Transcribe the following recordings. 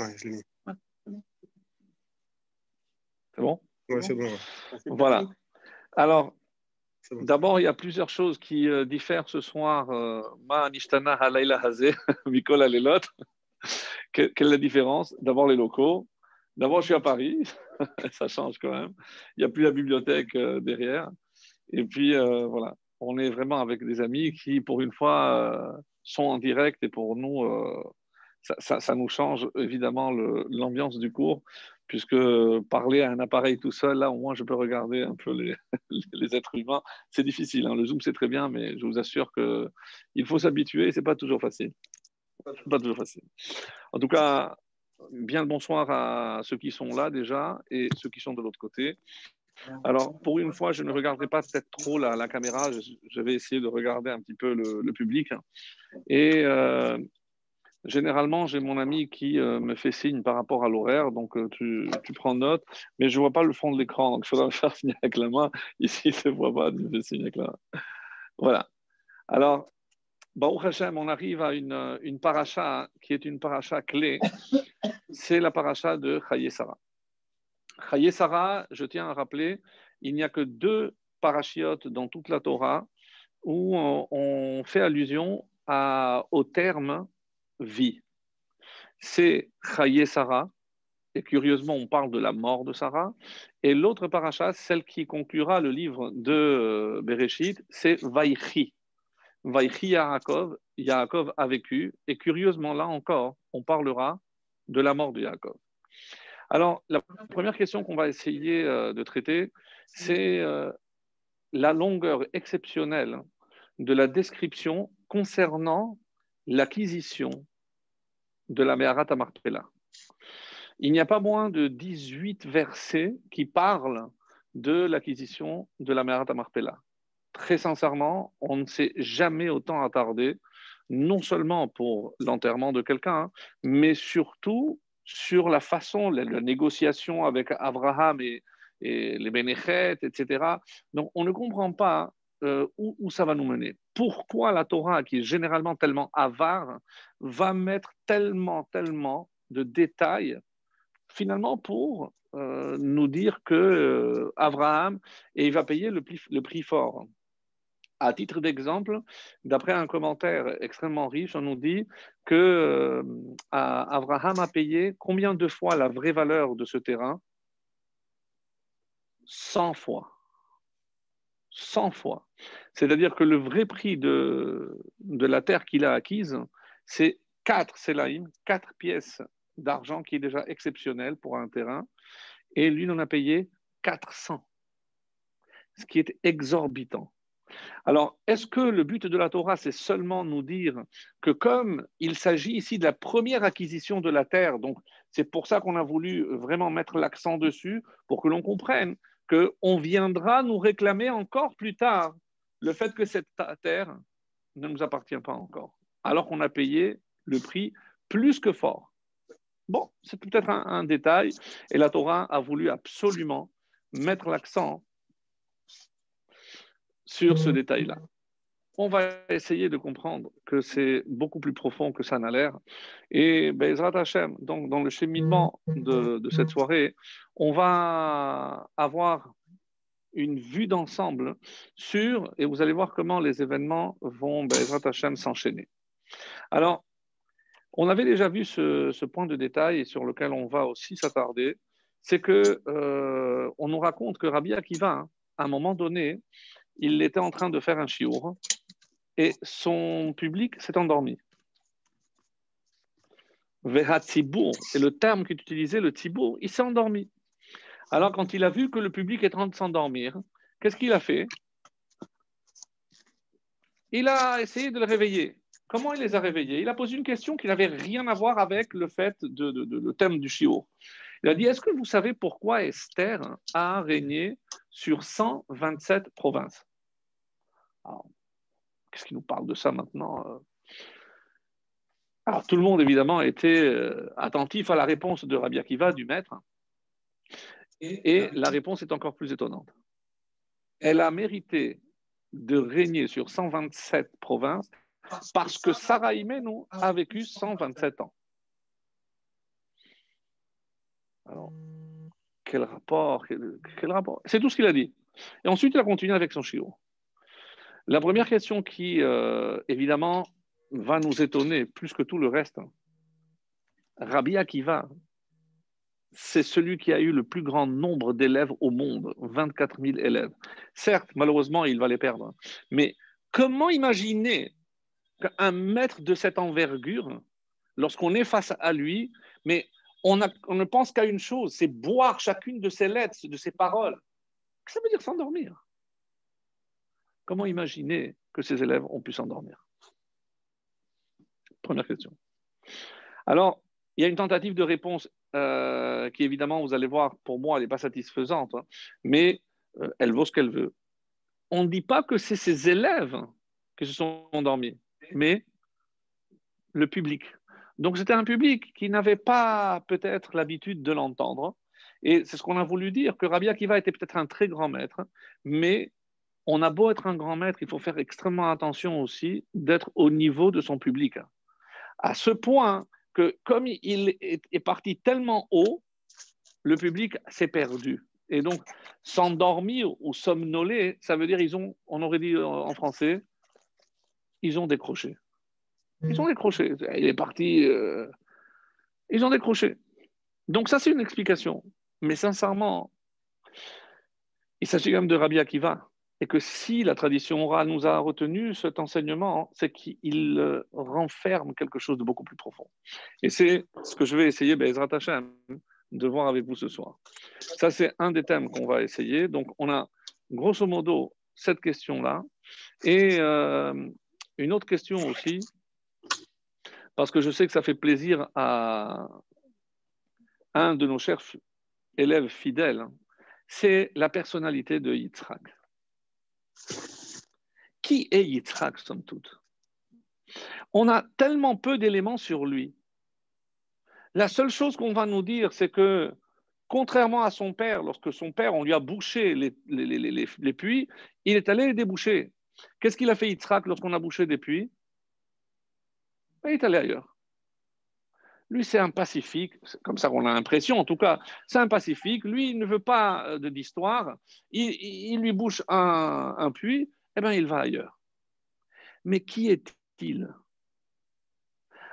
Ouais, je l'ai mis. C'est bon Ouais, c'est bon. Voilà. Alors, bon. d'abord, il y a plusieurs choses qui euh, diffèrent ce soir. euh, Ma nishtana halayla hazeh, mikol alelot. Que- Quelle est la différence? D'abord, les locaux. D'abord, je suis à Paris. Ça change quand même. Il n'y a plus la bibliothèque euh, derrière. Et puis, euh, voilà. On est vraiment avec des amis qui, pour une fois, euh, sont en direct. Et pour nous, euh, ça, nous change évidemment l'ambiance du cours puisque parler à un appareil tout seul, là, au moins, je peux regarder un peu les, êtres humains. C'est difficile. hein. Le Zoom, c'est très bien, mais je vous assure que il faut s'habituer. C'est pas toujours facile. Pas toujours facile. En tout cas, bien le bonsoir à ceux qui sont là déjà et ceux qui sont de l'autre côté. Alors, pour une fois, je ne regarderai pas peut-être trop la, caméra. Je, je vais essayer de regarder un petit peu le, le public. Et euh, généralement, j'ai mon ami qui euh, me fait signe par rapport à l'horaire. Donc, euh, tu, prends note. Mais je ne vois pas le fond de l'écran. Donc, il faudra me faire signer avec la main. Ici, il ne se voit pas. Tu me fais signe avec la main. Voilà. Alors, Baruch Hashem, on arrive à une, euh, une paracha qui est une paracha clé. C'est la paracha de Chaye Sarah. Chaye Sarah, je tiens à rappeler, il n'y a que deux parachiotes dans toute la Torah où on, fait allusion au terme vie. C'est Chaye Sarah, et curieusement, on parle de la mort de Sarah. Et l'autre paracha, celle qui conclura le livre de euh, Bereshit, c'est Vaïchi. Vaïchi Yaakov, Yaakov a vécu, et curieusement, là encore, on parlera de la mort de Yaakov. Alors, la première question qu'on va essayer euh, de traiter, c'est euh, la longueur exceptionnelle de la description concernant l'acquisition de la Meharat Marpella. Il n'y a pas moins de 18 versets qui parlent de l'acquisition de la Meharat Marpella. Très sincèrement, on ne s'est jamais autant attardé, non seulement pour l'enterrement de quelqu'un, hein, mais surtout sur la façon, la, la négociation avec Abraham et, les Bénéchets, etc. Donc, on ne comprend pas euh, où, où, ça va nous mener. Pourquoi la Torah, qui est généralement tellement avare, va mettre tellement, tellement de détails, finalement, pour euh, nous dire que euh, il va payer le prix, fort. À titre d'exemple, d'après un commentaire extrêmement riche, on nous dit que euh, a payé combien de fois la vraie valeur de ce terrain? 100 fois. 100 fois. C'est-à-dire que le vrai prix de, de la terre qu'il a acquise, c'est 4 sélaïm, 4 pièces d'argent qui est déjà exceptionnel pour un terrain, et lui, il en a payé 400, ce qui est exorbitant. Alors, est-ce que le but de la Torah, c'est seulement nous dire que comme il s'agit ici de la première acquisition de la terre, donc c'est pour ça qu'on a voulu vraiment mettre l'accent dessus, pour que l'on comprenne qu'on viendra nous réclamer encore plus tard le fait que cette terre ne nous appartient pas encore, alors qu'on a payé le prix plus que fort. Bon, c'est peut-être un, un, détail, et la Torah a voulu absolument mettre l'accent sur ce détail-là. On va essayer de comprendre que c'est beaucoup plus profond que ça n'a l'air. Et Bezrat Hashem, donc dans le cheminement de, cette soirée, on va avoir une vue d'ensemble sur, et vous allez voir comment les événements vont, Bezrat Hashem, s'enchaîner. Alors, on avait déjà vu ce, point de détail sur lequel on va aussi s'attarder, c'est que euh, on nous raconte que Rabbi Akiva, hein, à un moment donné, il était en train de faire un chiour et son public s'est endormi. Vehatzibour, et le terme qu'il utilisait, le tibour, il s'est endormi. Alors, quand il a vu que le public est en train de s'endormir, qu'est-ce qu'il a fait? Il a essayé de le réveiller. Comment il les a réveillés? Il a posé une question qui n'avait rien à voir avec le fait de, le thème du chiour. Il a dit Est-ce que vous savez pourquoi Esther a régné sur 127 provinces? Qu'est-ce qui nous parle de ça maintenant Alors, tout le monde, évidemment, était attentif à la réponse de Rabbi Akiva, du maître. Et la réponse est encore plus étonnante. Elle a mérité de régner sur 127 provinces parce que Sarah Imenu a vécu 127 ans. quel rapport, quel, rapport? C'est tout ce qu'il a dit. Et ensuite, il a continué avec son chiot. La première question qui, euh, évidemment, va nous étonner plus que tout le reste. Rabbi Akiva, c'est celui qui a eu le plus grand nombre d'élèves au monde, 24 000 élèves. Certes, malheureusement, il va les perdre. Mais comment imaginer qu'un maître de cette envergure, lorsqu'on est face à lui, mais on, ne pense qu'à une chose, c'est boire chacune de ses lettres, de ses paroles. ça veut dire s'endormir? Comment imaginer que ces élèves ont pu s'endormir? Première question. Alors, il y a une tentative de réponse euh, qui, évidemment, vous allez voir, pour moi, elle n'est pas satisfaisante, hein, mais euh, elle vaut ce qu'elle veut. On ne dit pas que c'est ces élèves qui se sont endormis, mais le public. Donc c'était un public qui n'avait pas peut-être l'habitude de l'entendre. Et c'est ce qu'on a voulu dire, que Rabbi Akiva était peut-être un très grand maître, mais on a beau être un grand maître, il faut faire extrêmement attention aussi d'être au niveau de son public. À ce point que comme il est parti tellement haut, le public s'est perdu. Et donc, s'endormir ou somnoler, ça veut dire, ils ont, on aurait dit en français, ils ont décroché. Ils ont décroché. Il est parti. Euh, ils ont décroché. Donc, ça, c'est une explication. Mais sincèrement, il s'agit quand même de Rabbi Akiva. Et que si la tradition orale nous a retenu cet enseignement, c'est qu'il euh, renferme quelque chose de beaucoup plus profond. Et c'est ce que je vais essayer, Bezrat Hashem, de voir avec vous ce soir. Ça, c'est un des thèmes qu'on va essayer. Donc, on a grosso modo cette question-là. Et euh, une autre question aussi, parce que je sais que ça fait plaisir à un de nos chers élèves fidèles, c'est la personnalité de Yitzhak. Qui est Yitzhak, somme toute? On a tellement peu d'éléments sur lui. La seule chose qu'on va nous dire, c'est que, contrairement à son père, lorsque son père, on lui a bouché les, puits, il est allé les déboucher. Qu'est-ce qu'il a fait Yitzhak lorsqu'on a bouché des puits? Il est allé ailleurs. Lui, c'est un pacifique, comme ça qu'on a l'impression, en tout cas, c'est un pacifique. Lui, il ne veut pas euh, d'histoire. Il, lui bouche un, un puits, eh bien, il va ailleurs. Mais qui est-il?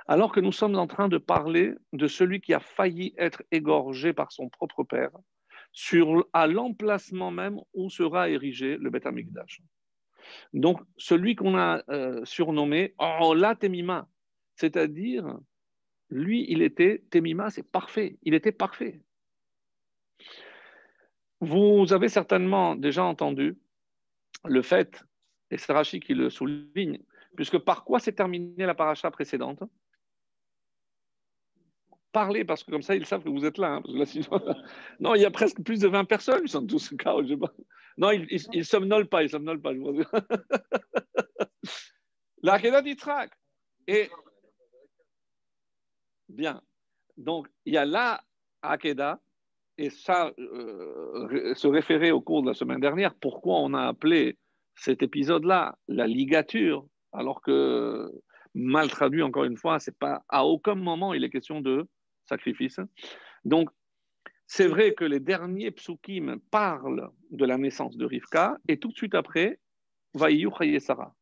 Alors que nous sommes en train de parler de celui qui a failli être égorgé par son propre père, sur, à l'emplacement même où sera érigé le Beth. Donc, celui qu'on a euh, surnommé Oh, la Temima, c'est-à-dire, lui, il était, Temima, c'est parfait, il était parfait. Vous avez certainement déjà entendu le fait, et c'est Rachid qui le souligne, puisque par quoi s'est terminée la paracha précédente? Parlez, parce que comme ça, ils savent que vous êtes là. Hein, non, il y a presque plus de 20 personnes, ils sont tous cas. Non, ils ne somnolent pas, ils somnolent pas. Je la. Et Bien. Donc, il y a la Akeda, et ça, euh, se référer au cours de la semaine dernière, pourquoi on a appelé cet épisode-là la ligature, alors que, mal traduit encore une fois, c'est pas à aucun moment il est question de sacrifice. Donc, c'est vrai que les derniers psukim parlent de la naissance de Rivka, et tout de suite après, Vaïyu Sarah.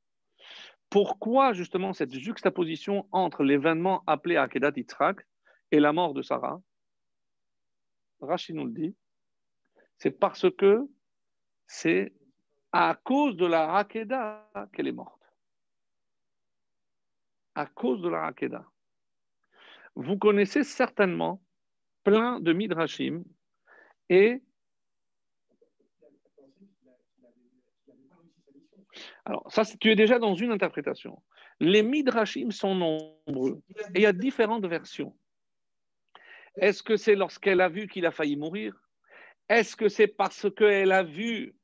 Pourquoi justement cette juxtaposition entre l'événement appelé Akedat Yitzhak et la mort de Sarah? Rachid nous le dit, c'est parce que c'est à cause de la Akedah qu'elle est morte. À cause de la Akedah. Vous connaissez certainement plein de midrashim et Alors, ça, tu es déjà dans une interprétation. Les midrashim sont nombreux et il y a différentes versions. Est-ce que c'est lorsqu'elle a vu qu'il a failli mourir? Est-ce que c'est parce qu'elle a vu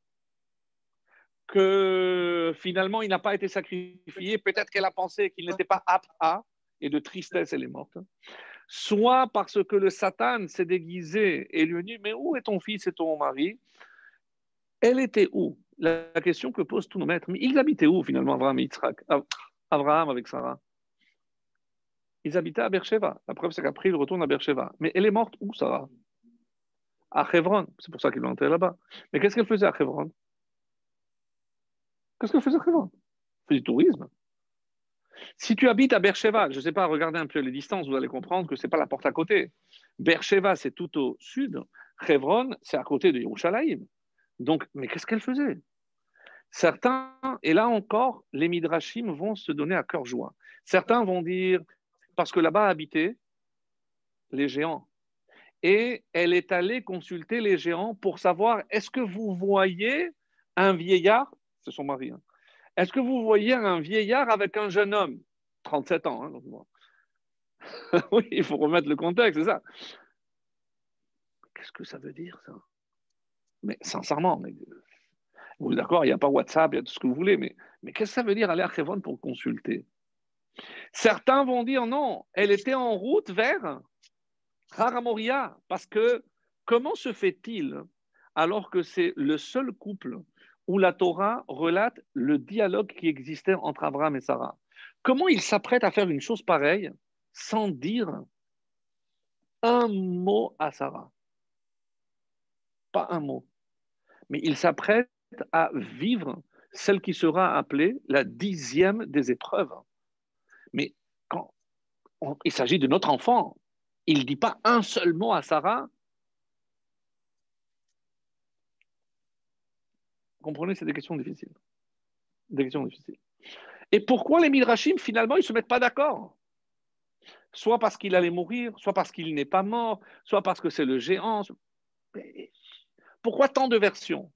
que finalement il n'a pas été sacrifié? Peut-être qu'elle a pensé qu'il n'était pas apte à, et de tristesse, elle est morte. Soit parce que le Satan s'est déguisé et lui a dit Mais où est ton fils et ton mari? Elle était où? La question que posent tous nos maîtres, mais ils habitaient où finalement Abraham et Yitzhak? Abraham avec Sarah Ils habitaient à Beersheba. La preuve, c'est qu'après, ils retournent à Beersheba. Mais elle est morte où, Sarah? À Hebron. C'est pour ça qu'ils l'ont enterré là-bas. Mais qu'est-ce qu'elle faisait à Hebron? Qu'est-ce qu'elle faisait à Hebron? Elle faisait du tourisme. Si tu habites à Beersheba, je ne sais pas, regardez un peu les distances, vous allez comprendre que ce n'est pas la porte à côté. Beersheba, c'est tout au sud. Hebron, c'est à côté de Yerushalayim. Donc, mais qu'est-ce qu'elle faisait? Certains, et là encore, les Midrashim vont se donner à cœur joie. Certains vont dire, parce que là-bas habitaient les géants. Et elle est allée consulter les géants pour savoir, est-ce que vous voyez un vieillard, c'est son mari, hein, est-ce que vous voyez un vieillard avec un jeune homme? 37 ans. Hein, oui, il faut remettre le contexte, c'est ça. Qu'est-ce que ça veut dire, ça? Mais sincèrement, vous êtes d'accord, il n'y a pas WhatsApp, il y a tout ce que vous voulez, mais, qu'est-ce que ça veut dire aller à Khevon pour consulter? Certains vont dire non, elle était en route vers Haramoria, parce que comment se fait-il alors que c'est le seul couple où la Torah relate le dialogue qui existait entre Abraham et Sarah? Comment il s'apprête à faire une chose pareille sans dire un mot à Sarah? Pas un mot. Mais il s'apprête à vivre celle qui sera appelée la dixième des épreuves. Mais quand il s'agit de notre enfant, il ne dit pas un seul mot à Sarah comprenez, c'est des questions difficiles. Des questions difficiles. Et pourquoi les Midrashim, finalement, ils ne se mettent pas d'accord? Soit parce qu'il allait mourir, soit parce qu'il n'est pas mort, soit parce que c'est le géant. Pourquoi tant de versions?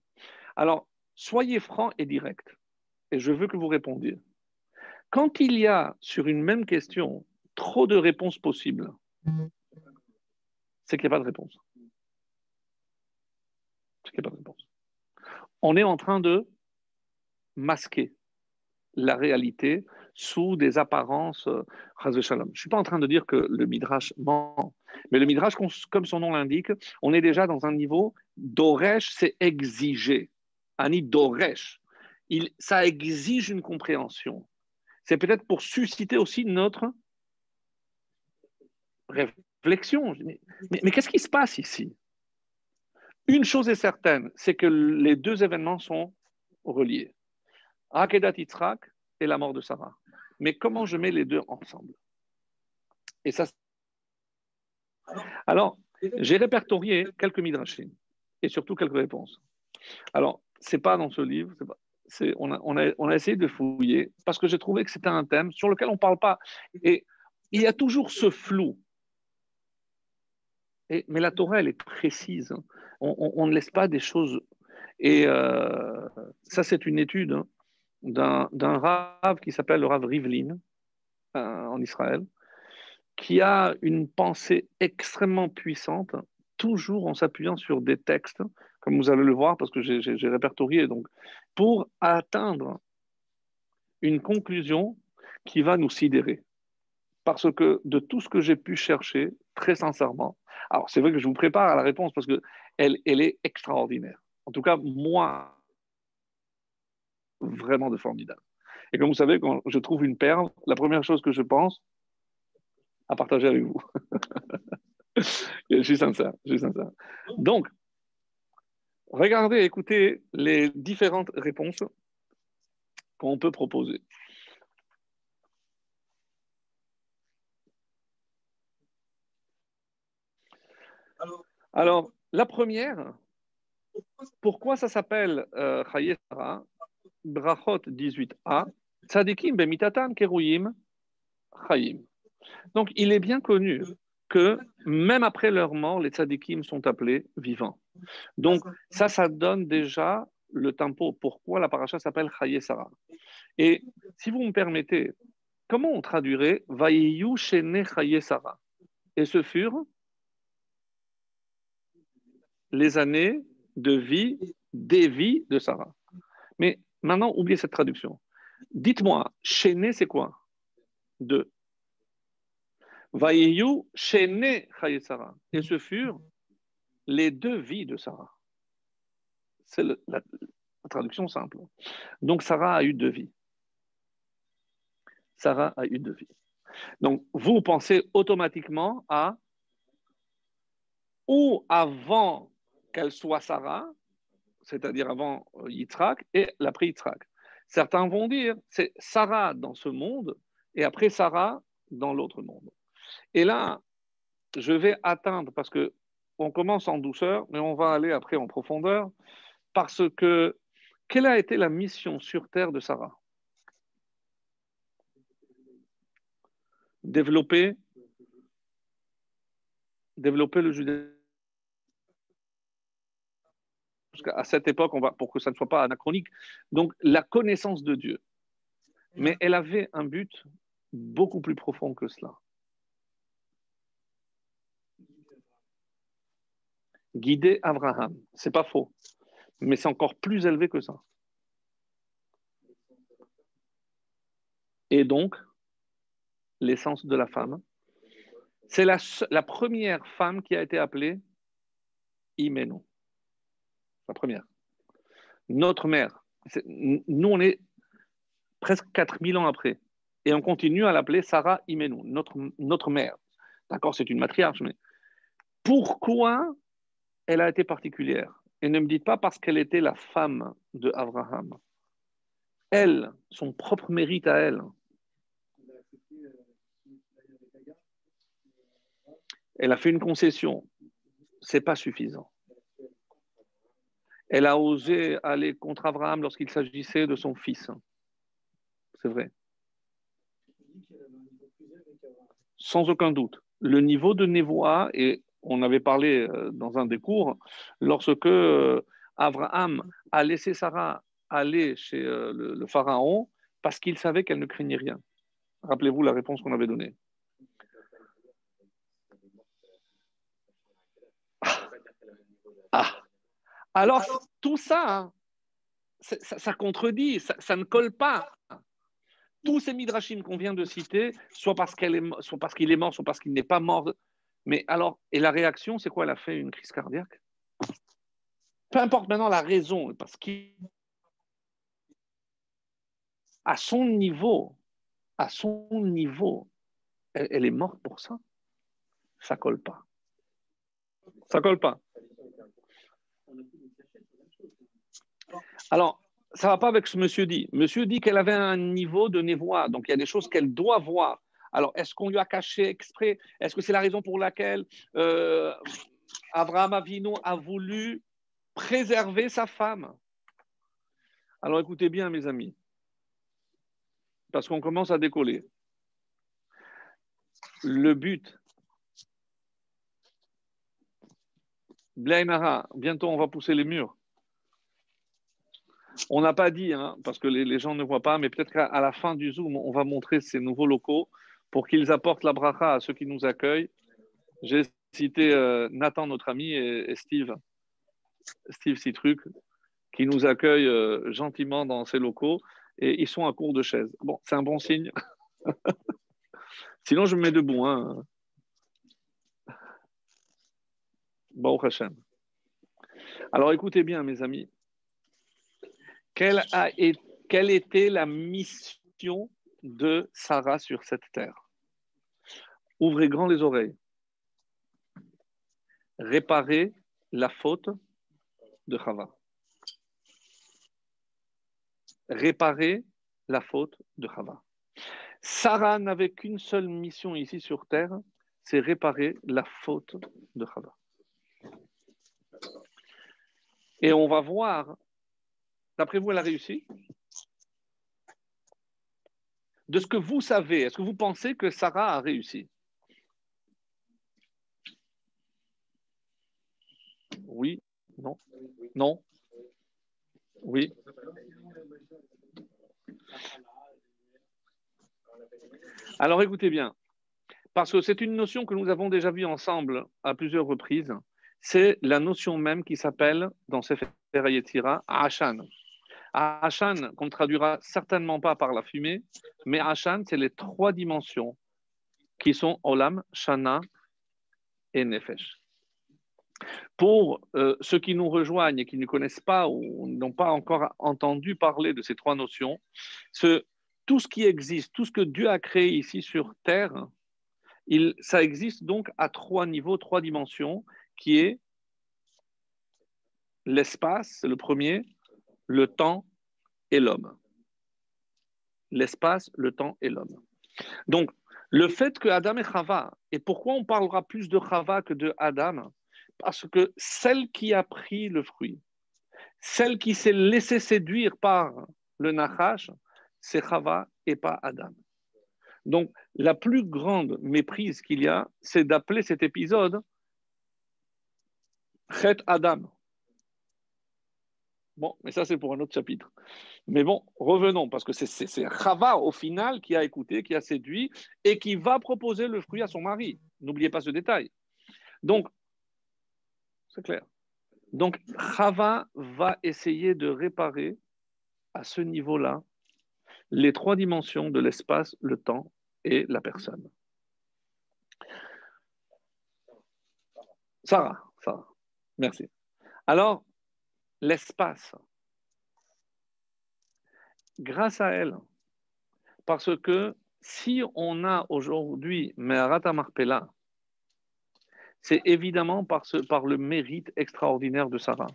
Alors, soyez francs et directs. Et je veux que vous répondiez. Quand il y a sur une même question trop de réponses possibles, c'est qu'il n'y a pas de réponse. C'est qu'il n'y a pas de réponse on est en train de masquer la réalité sous des apparences. Euh, je ne suis pas en train de dire que le Midrash ment, mais le Midrash, comme son nom l'indique, on est déjà dans un niveau d'Oresh, c'est exiger. Ani d'Oresh. Ça exige une compréhension. C'est peut-être pour susciter aussi notre réflexion. mais qu'est-ce qui se passe ici? Une chose est certaine, c'est que les deux événements sont reliés. Akedat Yitzhak et la mort de Sarah. Mais comment je mets les deux ensemble? Et ça. Alors, j'ai répertorié quelques midrashim et surtout quelques réponses. Alors, c'est pas dans ce livre, on, a, on, a, on, a, essayé de fouiller parce que j'ai trouvé que c'était un thème sur lequel on ne parle pas. Et il y a toujours ce flou mais la Torah, elle est précise. On, ne laisse pas des choses. Et euh, ça, c'est une étude hein, d'un Rav qui s'appelle le Rav Rivlin euh, en Israël, qui a une pensée extrêmement puissante, toujours en s'appuyant sur des textes, comme vous allez le voir, parce que j'ai répertorié, donc, pour atteindre une conclusion qui va nous sidérer. Parce que de tout ce que j'ai pu chercher, très sincèrement, alors, c'est vrai que je vous prépare à la réponse parce qu'elle elle est extraordinaire. En tout cas, moi, vraiment de formidable. Et comme vous savez, quand je trouve une perle, la première chose que je pense, à partager avec vous. je suis sincère, je. Donc, regardez, écoutez les différentes réponses qu'on peut proposer. Alors, la première, pourquoi ça s'appelle euh, Brachot 18a, Tzadikim bemitatan keruyim chayim. Donc, il est bien connu que même après leur mort, les tzadikim sont appelés vivants. Donc, ça, ça donne déjà le tempo. Pourquoi la paracha s'appelle Chaye Sarah? Et si vous me permettez, comment on traduirait Vayiyu shene Chaye Sarah Et ce furent les années de vie, des vies de Sarah. Mais maintenant, oubliez cette traduction. Dites-moi, chéné, c'est quoi? Deux. Vayeyu, chéné, Sarah. Et ce furent les deux vies de Sarah. C'est la, la, traduction simple. Donc, Sarah a eu deux vies. Sarah a eu deux vies. Donc, vous pensez automatiquement à ou avant qu'elle soit Sarah, c'est-à-dire avant Yitzhak, et l'après Yitzhak. Certains vont dire c'est Sarah dans ce monde et après Sarah dans l'autre monde. Et là, je vais atteindre, parce que on commence en douceur, mais on va aller après en profondeur, parce que quelle a été la mission sur terre de Sarah? Développer, développer le judaïsme. À cette époque, on va, pour que ça ne soit pas anachronique, donc la connaissance de Dieu. Mais elle avait un but beaucoup plus profond que cela. Guider Abraham, c'est pas faux, mais c'est encore plus élevé que ça. Et donc, l'essence de la femme, c'est la, la, première femme qui a été appelée Imeno. La première. Notre mère. Nous, on est presque 4000 ans après. Et on continue à l'appeler Sarah Imenu, notre, notre mère. D'accord, c'est une matriarche, mais pourquoi elle a été particulière? Et ne me dites pas parce qu'elle était la femme de Abraham. Elle, son propre mérite à elle. Elle a fait une concession. C'est pas suffisant. Elle a osé aller contre Abraham lorsqu'il s'agissait de son fils. C'est vrai. sans aucun doute. Le niveau de névoie, et on avait parlé euh, dans un des cours, lorsque euh, Abraham a laissé Sarah aller chez euh, le, pharaon parce qu'il savait qu'elle ne craignait rien. Rappelez-vous la réponse qu'on avait donnée. Ah. Alors, tout ça, ça, contredit, ça, ne colle pas tous ces midrashim qu'on vient de citer, soit parce qu'il est, soit parce qu'il est mort, soit parce qu'il n'est pas mort. Mais alors, et la réaction, c'est quoi? Elle a fait une crise cardiaque? Peu importe maintenant la raison, parce qu'à son niveau, à son niveau, elle, elle, est morte pour ça. Ça colle pas. Ça colle pas. Alors, ça ne va pas avec ce que monsieur dit. Monsieur dit qu'elle avait un niveau de névoie, donc il y a des choses qu'elle doit voir. Alors, est-ce qu'on lui a caché exprès? Est-ce que c'est la raison pour laquelle euh, Abraham Avino a voulu préserver sa femme? Alors, écoutez bien, mes amis, parce qu'on commence à décoller. Le but, Blaimara, bientôt on va pousser les murs. On n'a pas dit, hein, parce que les, gens ne voient pas, mais peut-être qu'à la fin du Zoom, on va montrer ces nouveaux locaux pour qu'ils apportent la bracha à ceux qui nous accueillent. J'ai cité euh, Nathan, notre ami, et, Steve, Steve Citruc, qui nous accueillent euh, gentiment dans ces locaux, et ils sont à court de chaises. Bon, c'est un bon signe. Sinon, je me mets debout. Hein. Alors écoutez bien, mes amis. Quelle, quelle était la mission de Sarah sur cette terre? Ouvrez grand les oreilles. Réparer la faute de Chava. Réparer la faute de Chava. Sarah n'avait qu'une seule mission ici sur terre, c'est réparer la faute de Chava. Et on va voir. D'après vous, elle a réussi? De ce que vous savez, est-ce que vous pensez que Sarah a réussi? Oui. Non. Non. Oui. Alors écoutez bien, parce que c'est une notion que nous avons déjà vue ensemble à plusieurs reprises, c'est la notion même qui s'appelle, dans Sefer Yetira, Ashan. Ashan, qu'on ne traduira certainement pas par la fumée, mais Ashan, c'est les trois dimensions qui sont Olam, Shana et Nefesh. Pour euh, ceux qui nous rejoignent et qui ne connaissent pas ou n'ont pas encore entendu parler de ces trois notions, tout ce qui existe, tout ce que Dieu a créé ici sur Terre, ça existe donc à trois niveaux, trois dimensions, qui est l'espace, le premier, le temps et l'homme. L'espace, le temps et l'homme. Donc, le fait que Adam et Chava, et pourquoi on parlera plus de Chava que de Adam? Parce que celle qui a pris le fruit, celle qui s'est laissée séduire par le Nachash, c'est Chava et pas Adam. Donc, la plus grande méprise qu'il y a, c'est d'appeler cet épisode Chet Adam. Bon, mais ça, c'est pour un autre chapitre. Mais bon, revenons, parce que c'est Chava, au final, qui a écouté, qui a séduit et qui va proposer le fruit à son mari. N'oubliez pas ce détail. Donc, c'est clair. Donc, Chava va essayer de réparer à ce niveau-là les trois dimensions de l'espace, le temps et la personne. Sarah, Sarah, merci. Alors, l'espace, grâce à elle, parce que si on a aujourd'hui Meharata Marpella, c'est évidemment par, par le mérite extraordinaire de Sarah.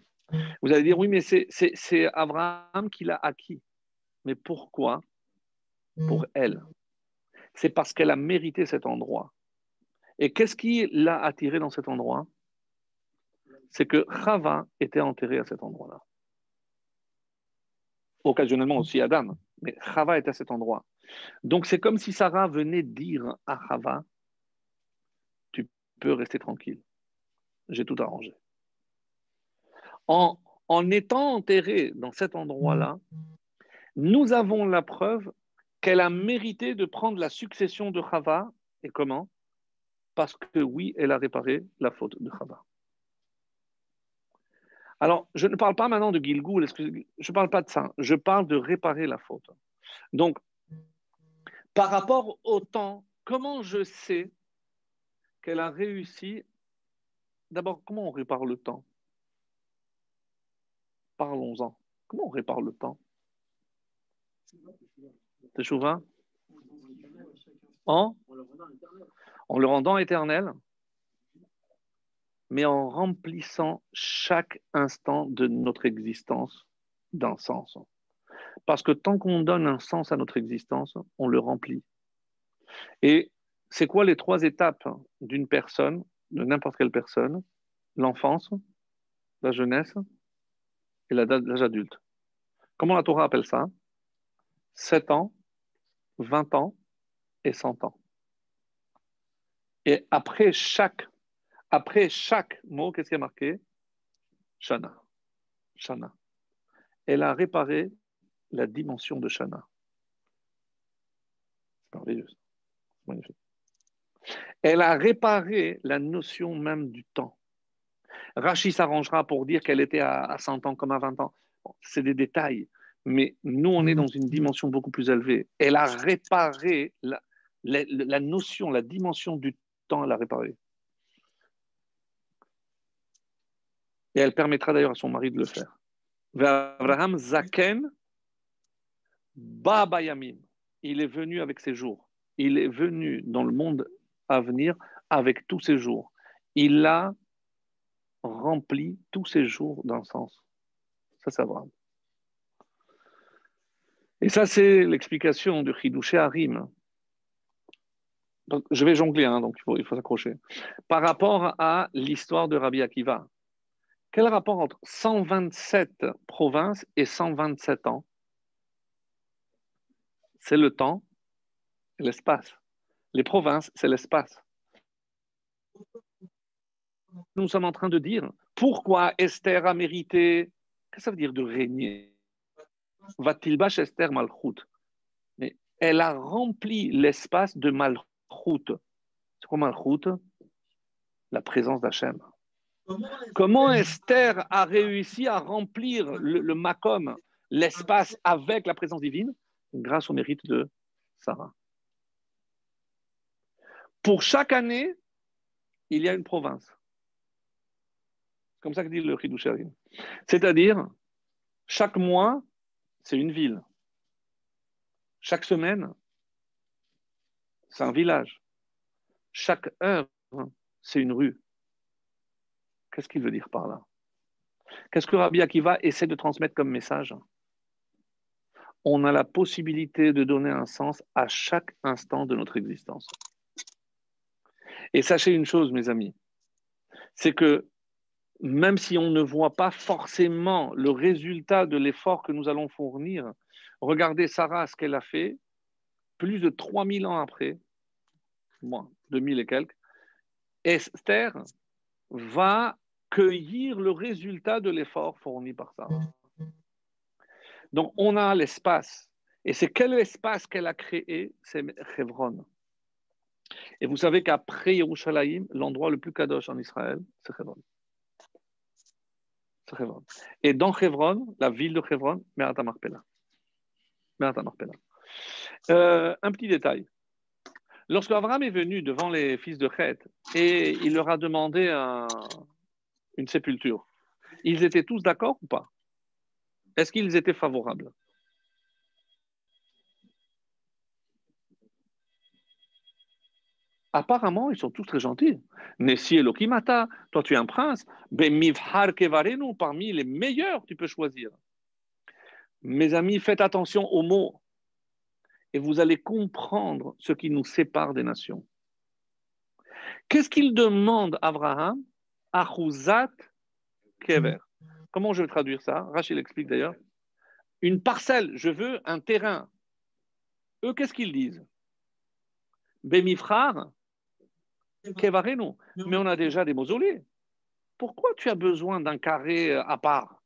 Vous allez dire, oui, mais c'est Abraham qui l'a acquis. Mais pourquoi Pour elle? C'est parce qu'elle a mérité cet endroit. Et qu'est-ce qui l'a attiré dans cet endroit? C'est que Chava était enterré à cet endroit-là. Occasionnellement aussi Adam, mais Chava était à cet endroit. Donc c'est comme si Sarah venait dire à Chava Tu peux rester tranquille, j'ai tout arrangé. En, étant enterré dans cet endroit-là, nous avons la preuve qu'elle a mérité de prendre la succession de Chava. Et comment? Parce que oui, elle a réparé la faute de Chava. Alors, je ne parle pas maintenant de Gilgoul, je ne parle pas de ça, je parle de réparer la faute. Donc, par rapport au temps, comment je sais qu'elle a réussi? D'abord, comment on répare le temps? Parlons-en. Comment on répare le temps? Teshuvah En En le rendant éternel, mais en remplissant chaque instant de notre existence d'un sens. Parce que tant qu'on donne un sens à notre existence, on le remplit. Et c'est quoi les trois étapes d'une personne, de n'importe quelle personne? L'enfance, la jeunesse et l'âge adulte. Comment la Torah appelle ça? 7 ans, 20 ans et 100 ans. Et après chaque, après chaque mot, qu'est-ce qui est marqué? Shana. Shana. Elle a réparé la dimension de Shana. C'est merveilleux. Magnifique. Elle a réparé la notion même du temps. Rachid s'arrangera pour dire qu'elle était à 100 ans comme à 20 ans. c'est des détails mais nous, on est dans une dimension beaucoup plus élevée. Elle a réparé la, notion, la dimension du temps, elle a réparé. Et elle permettra d'ailleurs à son mari de le faire. Abraham Zaken Babayamim. Il est venu avec ses jours. Il est venu dans le monde à venir avec tous ses jours. Il a rempli tous ses jours d'un sens. Ça, c'est Abraham. Et ça, c'est l'explication du Chidouché Harim. Je vais jongler, hein, donc il faut, il faut s'accrocher. Par rapport à l'histoire de Rabbi Akiva, quel rapport entre 127 provinces et 127 ans? C'est le temps et l'espace. Les provinces, c'est l'espace. Nous sommes en train de dire pourquoi Esther a mérité? Qu'est-ce que ça veut dire de régner? Va-t-il Esther Malchut. Mais elle a rempli l'espace de Malchut. C'est quoi Malchut La présence d'Hachem. Comment Esther a réussi à remplir le, Makom, l'espace avec la présence divine? Grâce au mérite de Sarah. Pour chaque année, il y a une province. Comme ça que dit le Chidoucharim. C'est-à-dire, chaque mois, c'est une ville. Chaque semaine, c'est un village. Chaque heure, c'est une rue. Qu'est-ce qu'il veut dire par là? Qu'est-ce que Rabbi Akiva essaie de transmettre comme message? On a la possibilité de donner un sens à chaque instant de notre existence. Et sachez une chose, mes amis, c'est que même si on ne voit pas forcément le résultat de l'effort que nous allons fournir, regardez Sarah, ce qu'elle a fait, plus de 3000 ans après, moins 2000 et quelques, Esther va cueillir le résultat de l'effort fourni par Sarah. Donc on a l'espace. Et c'est quel espace qu'elle a créé? C'est Hebron. Et vous savez qu'après Yerushalayim, l'endroit le plus kadosh en Israël, c'est Hebron. Et dans Hebron, la ville de Hebron, Merat Marpella. Euh, un petit détail. Lorsque Abraham est venu devant les fils de Chet et il leur a demandé une sépulture, ils étaient tous d'accord ou pas? Est-ce qu'ils étaient favorables? Apparemment, ils sont tous très gentils. Nessi Elokimata, toi tu es un prince. Bemivhar Kevarenu, parmi les meilleurs, tu peux choisir. Mes amis, faites attention aux mots et vous allez comprendre ce qui nous sépare des nations. Qu'est-ce qu'il demande Abraham? Achuzat Kever. Comment je vais traduire ça? Rachel explique d'ailleurs. Une parcelle, je veux un terrain. Eux, qu'est-ce qu'ils disent? Bemifrar Kevarenu. Mais on a déjà des mausolées. Pourquoi tu as besoin d'un carré à part?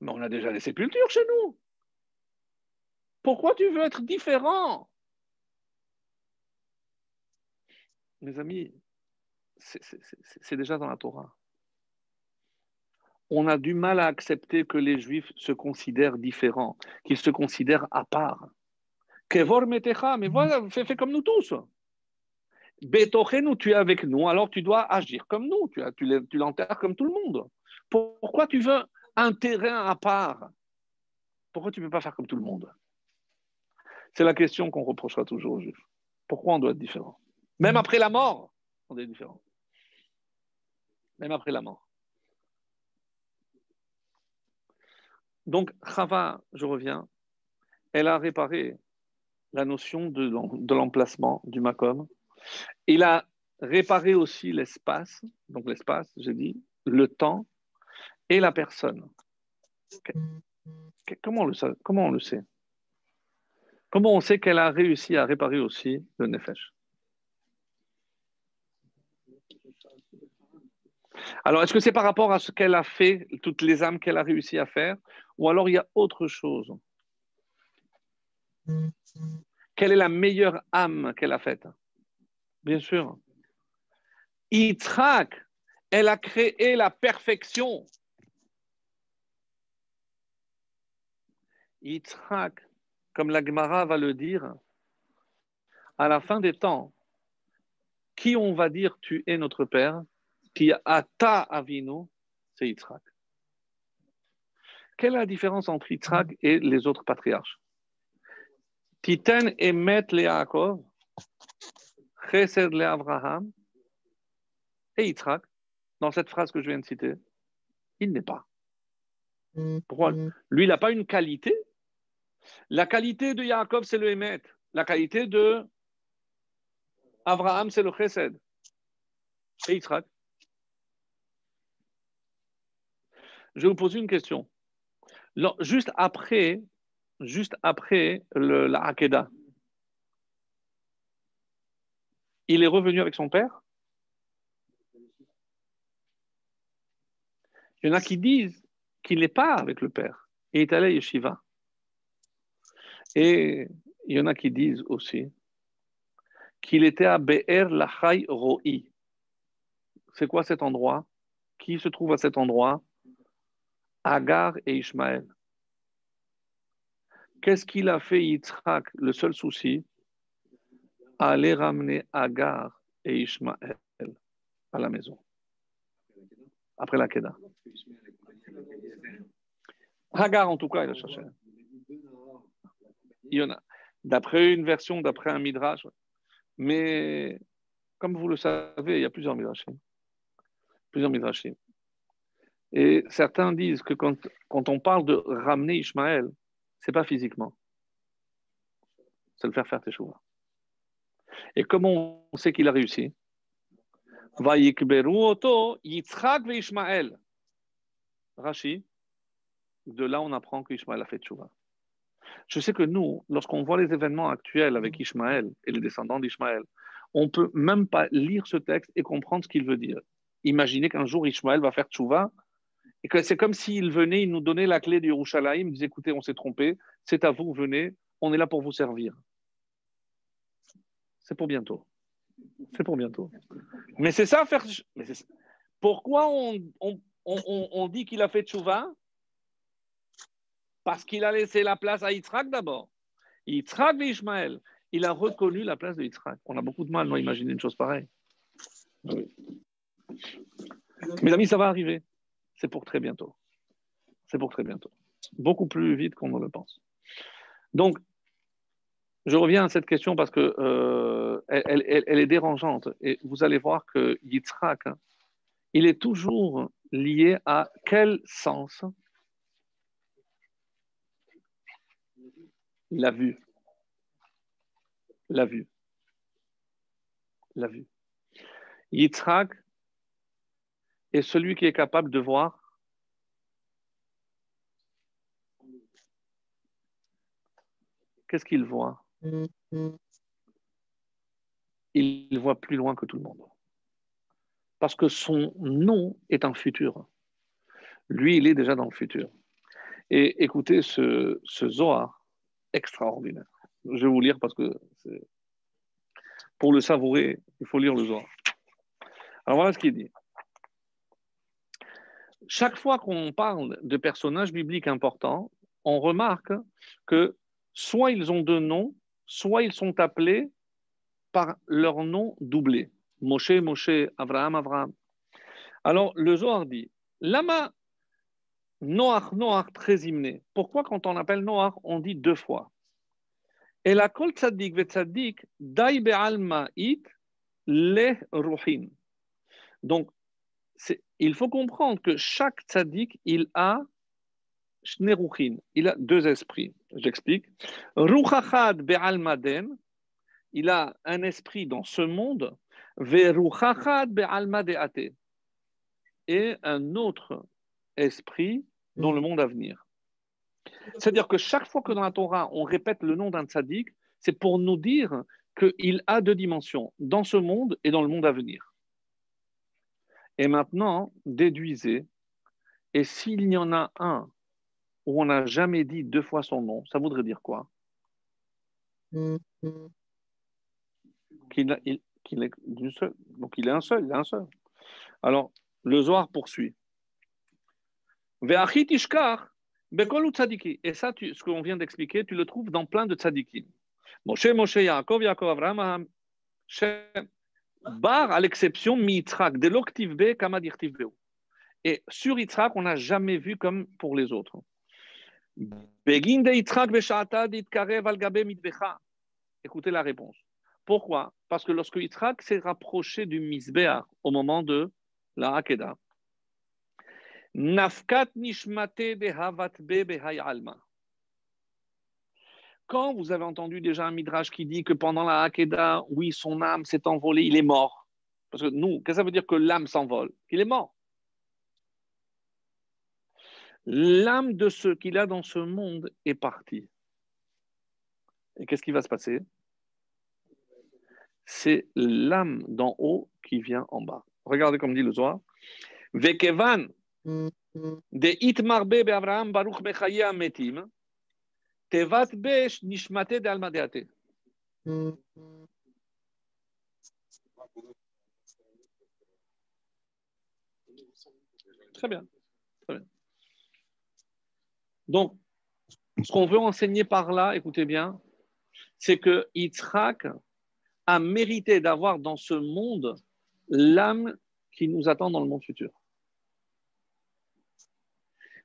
Mais on a déjà des sépultures chez nous. Pourquoi tu veux être différent? Mes amis, c'est déjà dans la Torah. On a du mal à accepter que les Juifs se considèrent différents, qu'ils se considèrent à part. Kevor metecha, mais voilà, fais, comme nous tous. nous, tu es avec nous, alors tu dois agir comme nous, tu, tu l'enterres comme tout le monde. Pourquoi tu veux un terrain à part? Pourquoi tu ne peux pas faire comme tout le monde? C'est la question qu'on reprochera toujours aux Juifs. Pourquoi on doit être différent? Même après la mort, on est différent. Même après la mort. Donc, Chava, je reviens, elle a réparé la notion de l'emplacement du Macom. Il a réparé aussi l'espace, donc l'espace, j'ai dit, le temps et la personne. Comment on le sait, comment on le sait? Comment on sait qu'elle a réussi à réparer aussi le Nefesh? Alors, est-ce que c'est par rapport à ce qu'elle a fait, toutes les âmes qu'elle a réussi à faire, ou alors il y a autre chose? Quelle est la meilleure âme qu'elle a faite? Bien sûr. Yitzhak, elle a créé la perfection. Yitzhak, comme la Gemara va le dire, à la fin des temps, qui on va dire tu es notre père, qui a ta avino, c'est Yitzhak. Quelle est la différence entre Yitzhak et les autres patriarches? Titen emet le Yaakov, chesed le Abraham, et Yitzhak, dans cette phrase que je viens de citer, il n'est pas. Pourquoi? Lui, il n'a pas une qualité la qualité de Yaakov, c'est le Emet. La qualité de Abraham, c'est le Chesed. Et Yitzhak? Je vous pose une question. Juste après, juste après la Hakeda, il est revenu avec son père? Il y en a qui disent qu'il n'est pas avec le père. Il est allé à Yeshiva. Et il y en a qui disent aussi qu'il était à Be'er Lachai Roi. C'est quoi cet endroit? Qui se trouve à cet endroit? Agar et Ishmaël. Qu'est-ce qu'il a fait Yitzhak? Le seul souci, aller ramener Agar et Ishmaël à la maison. Après la Keda. Agar, en tout cas, il a cherché. Il y en a. D'après une version, d'après un midrash. Mais comme vous le savez, il y a plusieurs midrashim. Plusieurs midrashim. Et certains disent que quand, on parle de ramener Ishmaël, c'est pas physiquement. C'est le faire faire teshuva. Et comment on sait qu'il a réussi? Yitzhak Ishmael. Rashi, de là on apprend qu'Ishmaël a fait teshuva. Je sais que nous, lorsqu'on voit les événements actuels avec Ishmaël et les descendants d'Ishmaël, on ne peut même pas lire ce texte et comprendre ce qu'il veut dire. Imaginez qu'un jour Ishmaël va faire tchouva c'est comme s'il venait, il nous donnait la clé du Yerushalayim, il disait écoutez, on s'est trompé, c'est à vous, venez, on est là pour vous servir. C'est pour bientôt. C'est pour bientôt. Mais c'est ça faire. Pourquoi on, on, on, on, dit qu'il a fait tchouva? Parce qu'il a laissé la place à Yitzhak d'abord. Yitzhak et. Il a reconnu la place de Yitzhak. On a beaucoup de mal à imaginer une chose pareille. Mes amis, ça va arriver. C'est pour très bientôt. C'est pour très bientôt. Beaucoup plus vite qu'on ne le pense. Donc, je reviens à cette question parce que euh, elle, est dérangeante. Et vous allez voir que Yitzhak, hein, il est toujours lié à quel sens? La vue. La vue. La vue. Yitzhak est celui qui est capable de voir Qu'est-ce qu'il voit? Il voit plus loin que tout le monde. Parce que son nom est un futur. Lui, il est déjà dans le futur. Et écoutez ce, ce Zohar extraordinaire. Je vais vous lire parce que pour le savourer, il faut lire le Zohar. Alors voilà ce qu'il dit. Chaque fois qu'on parle de personnages bibliques importants, on remarque que soit ils ont deux noms, soit ils sont appelés par leur nom doublé. Moshe, Moshe, Abraham, Abraham. Alors le Zohar dit Lama Noach, Noach, très hymné. Pourquoi quand on appelle Noach, on dit deux fois? Et la kol tzaddik ve be'alma it le ruhin. Donc, il faut comprendre que chaque tzaddik, il a il a deux esprits. J'explique. Ruchachad be'almaden, il a un esprit dans ce monde, ve'ruchachad be'almadeate, et un autre esprit dans le monde à venir. C'est-à-dire que chaque fois que dans la Torah, on répète le nom d'un tzaddik, c'est pour nous dire qu'il a deux dimensions, dans ce monde et dans le monde à venir. Et maintenant, déduisez, et s'il y en a un où on n'a jamais dit deux fois son nom, ça voudrait dire quoi? Qu'il est. Donc il est un seul, il est un seul. Alors, le Zohar poursuit. Et ça, ce qu'on vient d'expliquer, tu le trouves dans plein de tzadikim. Moshe, Moshe, Yaakov, Yaakov, Abraham, Shem, Bar, à l'exception, Mitrak, de l'octive Kamadirtiv Et sur Yitzhak, on n'a jamais vu comme pour les autres. Écoutez la réponse. Pourquoi? Parce que lorsque Yitzhak s'est rapproché du Misbéa au moment de la Hakeda, Nafkat nishmate alma. Quand vous avez entendu déjà un midrash qui dit que pendant la Hakeda, oui, son âme s'est envolée, il est mort. Parce que nous, qu'est-ce que ça veut dire que l'âme s'envole? Il est mort. L'âme de ce qu'il a dans ce monde est partie. Et qu'est-ce qui va se passer? C'est l'âme d'en haut qui vient en bas. Regardez comme dit le Zohar. Vekevan de itmarbe be Abraham baruch ametim nishmate de almadeate. Très bien. Donc, ce qu'on veut enseigner par là, écoutez bien, c'est que Yitzhak a mérité d'avoir dans ce monde l'âme qui nous attend dans le monde futur.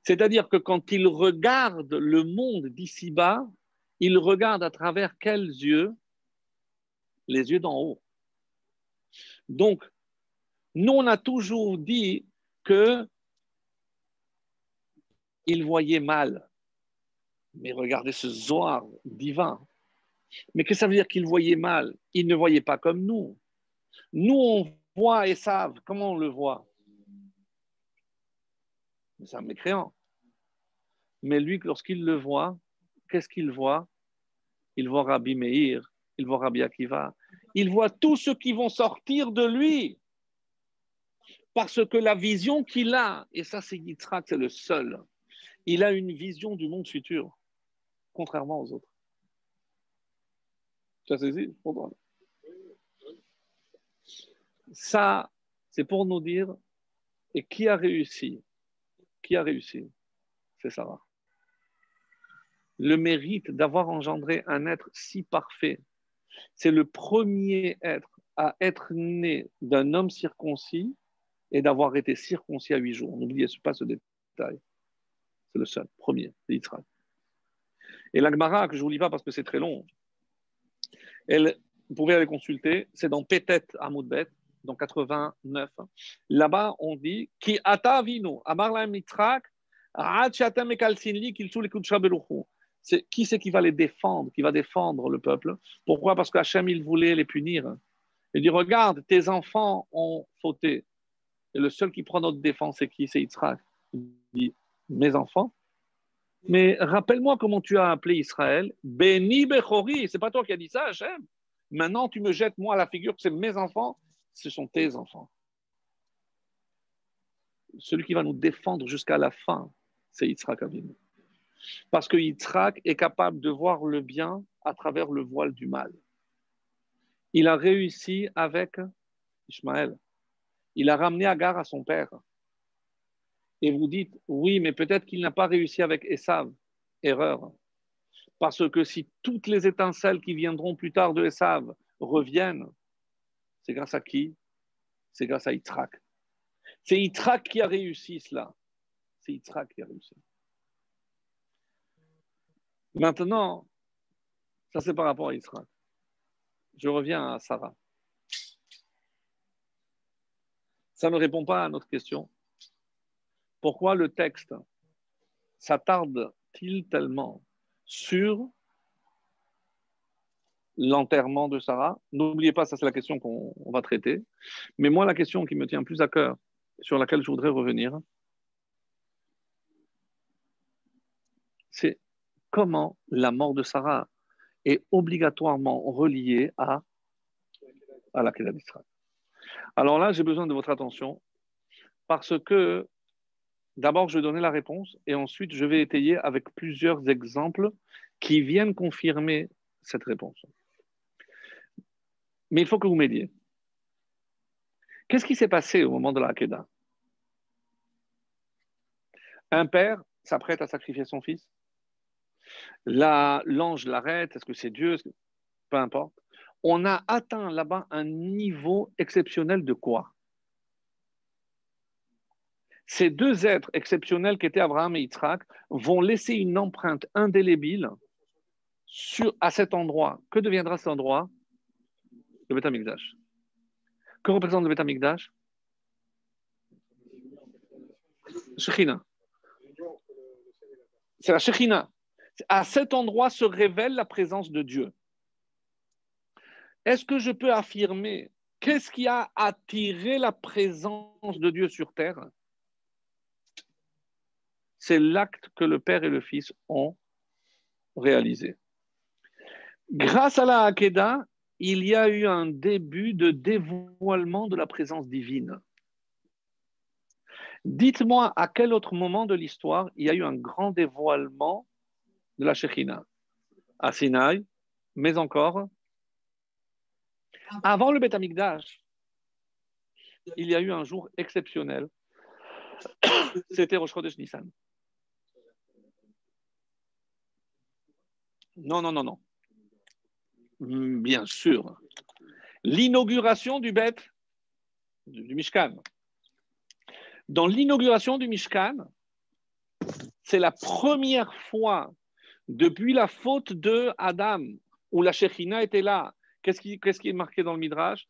C'est-à-dire que quand il regarde le monde d'ici-bas, il regarde à travers quels yeux? Les yeux d'en haut. Donc, nous, on a toujours dit que il voyait mal. Mais regardez ce Zohar divin. Mais que ça veut dire qu'il voyait mal? Il ne voyait pas comme nous. Nous, on voit et savent. Comment on le voit? C'est un mécréant. Mais lui, lorsqu'il le voit, qu'est-ce qu'il voit? Il voit Rabbi Meir, il voit Rabbi Akiva, il voit tous ceux qui vont sortir de lui. Parce que la vision qu'il a, et ça c'est Yitzhak, c'est le seul, il a une vision du monde futur, contrairement aux autres. Tu as saisi? Ça, c'est pour nous dire, et qui a réussi Réussi C'est Sarah. Le mérite d'avoir engendré un être si parfait, c'est le premier être à être né d'un homme circoncis et d'avoir été circoncis à huit jours. N'oubliez pas ce détail. C'est le seul, premier, Israël. Et l'Agmara, que je vous lis pas parce que c'est très long, elle, vous pouvez aller consulter, c'est dans Pétet à dans 89. Là-bas, on dit Ki ata vino, amar mitrak, c'est qui c'est qui va les défendre, qui va défendre le peuple? Pourquoi? Parce qu'Hachem, il voulait les punir. Il dit Regarde, tes enfants ont fauté. Et le seul qui prend notre défense, c'est qui? C'est Yitzhak. Il dit Mes enfants Mais rappelle-moi comment tu as appelé Israël. Béni Bechori. C'est pas toi qui as dit ça, Hachem. Maintenant, tu me jettes moi à la figure que c'est mes enfants. Ce sont tes enfants. Celui qui va nous défendre jusqu'à la fin, c'est Yitzhak Avinu. Parce que Yitzhak est capable de voir le bien à travers le voile du mal. Il a réussi avec Ishmaël il a ramené Agar à son père. Et vous dites, oui, mais peut-être qu'il n'a pas réussi avec Esav. Erreur. Parce que si toutes les étincelles qui viendront plus tard de Esav reviennent, c'est grâce à qui? C'est grâce à Yitzhak. C'est Yitzhak qui a réussi cela. C'est Yitzhak qui a réussi. Maintenant, ça c'est par rapport à Yitzhak. Je reviens à Sarah. Ça ne répond pas à notre question. Pourquoi le texte s'attarde-t-il tellement sur l'enterrement de Sarah N'oubliez pas, ça c'est la question qu'on va traiter. Mais moi, la question qui me tient plus à cœur, sur laquelle je voudrais revenir, c'est comment la mort de Sarah est obligatoirement reliée à, la Kéda d'Israël. Alors là, j'ai besoin de votre attention parce que d'abord, je vais donner la réponse et ensuite, je vais étayer avec plusieurs exemples qui viennent confirmer cette réponse. Mais il faut que vous m'aidiez. Qu'est-ce qui s'est passé au moment de la Hakeda Un père s'apprête à sacrifier son fils. L'ange l'arrête. Est-ce que c'est Dieu? Peu importe on a atteint là-bas un niveau exceptionnel de quoi? Ces deux êtres exceptionnels qui étaient Abraham et Yitzhak vont laisser une empreinte indélébile sur, à cet endroit. Que deviendra cet endroit? Le. Que représente le Beth Amikdash Shekhinah. C'est la Shekhinah. À cet endroit se révèle la présence de Dieu. Est-ce que je peux affirmer qu'est-ce qui a attiré la présence de Dieu sur terre? C'est l'acte que le Père et le Fils ont réalisé. Grâce à la Hakeda, il y a eu un début de dévoilement de la présence divine. Dites-moi à quel autre moment de l'histoire il y a eu un grand dévoilement de la Shekhina À Sinaï, mais encore avant le Beth il y a eu un jour exceptionnel. C'était Rosh Chodesh Nissan. Non, non, non, non. Hmm, bien sûr. L'inauguration du Beth, du Mishkan. Dans l'inauguration du Mishkan, c'est la première fois depuis la faute de Adam, où la Shekhinah était là, Qu'est-ce qui, est marqué dans le Midrash?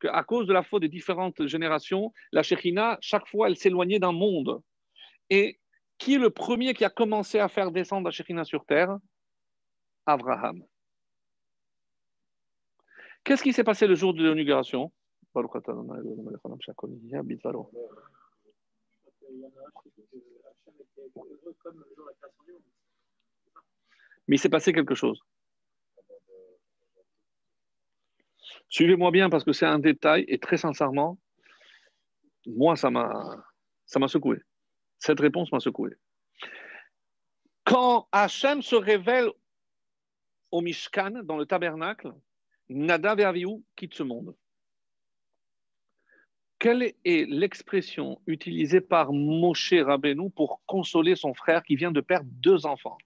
Qu'à cause de la faute des différentes générations, la Shekhina, chaque fois, elle s'éloignait d'un monde. Et Qui est le premier qui a commencé à faire descendre la Shekhina sur terre? Abraham. Qu'est-ce qui s'est passé le jour de l'inauguration? Mais il s'est passé quelque chose. Suivez-moi bien parce que c'est un détail et très sincèrement, moi, ça m'a, ça m'a secoué. Cette réponse m'a secoué. Quand Hachem se révèle au Mishkan, dans le tabernacle, Nadav et quittent ce monde. Quelle est l'expression utilisée par Moshe Rabbeinu pour consoler son frère qui vient de perdre deux enfants?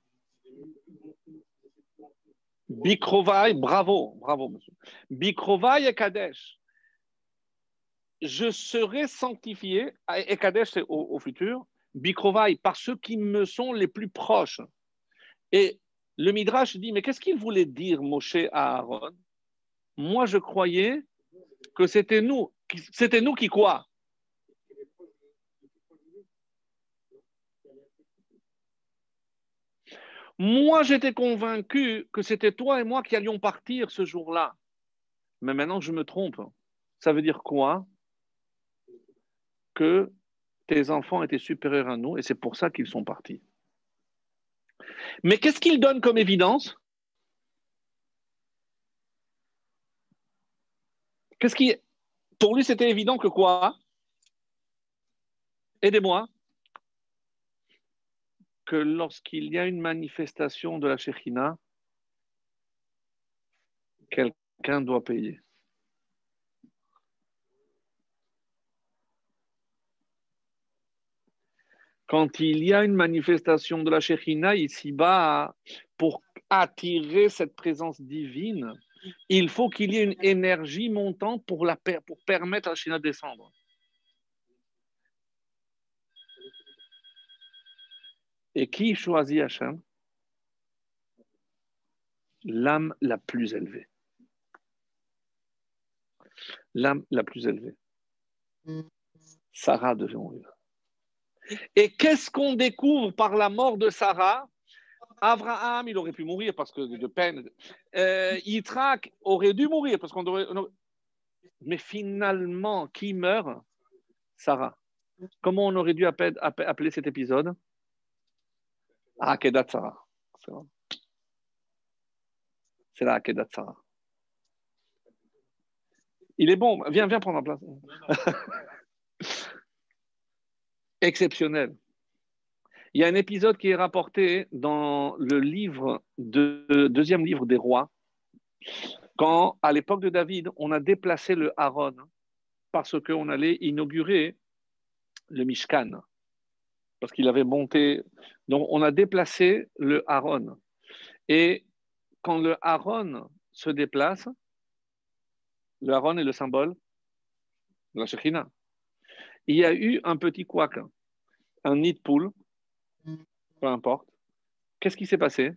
Bikrovai, bravo, bravo monsieur. Bikrovai et Kadesh. Je serai sanctifié, et Kadesh au, futur, Bikrovai, par ceux qui me sont les plus proches. Et le Midrash dit, mais qu'est-ce qu'il voulait dire Moshe à Aaron? Moi je croyais que c'était nous, c'était nous qui quoi Moi, j'étais convaincu que c'était toi et moi qui allions partir ce jour-là. Mais maintenant, je me trompe. Ça veut dire quoi? Que tes enfants étaient supérieurs à nous et c'est pour ça qu'ils sont partis. Mais qu'est-ce qu'il donne comme évidence? Qu'est-ce qui. Pour lui, c'était évident que quoi? Aidez-moi que lorsqu'il y a une manifestation de la Shekhinah, quelqu'un doit payer. Quand il y a une manifestation de la Shekhinah ici-bas, pour attirer cette présence divine, il faut qu'il y ait une énergie montante pour, permettre à la Shekhinah de descendre. Et qui choisit Hachem? L'âme la plus élevée. L'âme la plus élevée. Sarah devait mourir. Et qu'est-ce qu'on découvre par la mort de Sarah? Abraham, il aurait pu mourir parce que de peine. Euh, Yitzhak aurait dû mourir parce qu'on aurait. Mais finalement, qui meurt? Sarah. Comment on aurait dû appeler cet épisode? Ah, Kedat Sarah. C'est là, Kedat Sarah. Il est bon. Viens, viens prendre la place. Exceptionnel. Il y a un épisode qui est rapporté dans le livre de, deuxième livre des rois, quand, à l'époque de David, on a déplacé le Aaron parce qu'on allait inaugurer le Mishkan parce qu'il avait monté. Donc, on a déplacé le Aaron. Et quand le Aaron se déplace, le Aaron est le symbole de la Shekhina. Il y a eu un petit couac, un nid de poule, peu importe. Qu'est-ce qui s'est passé?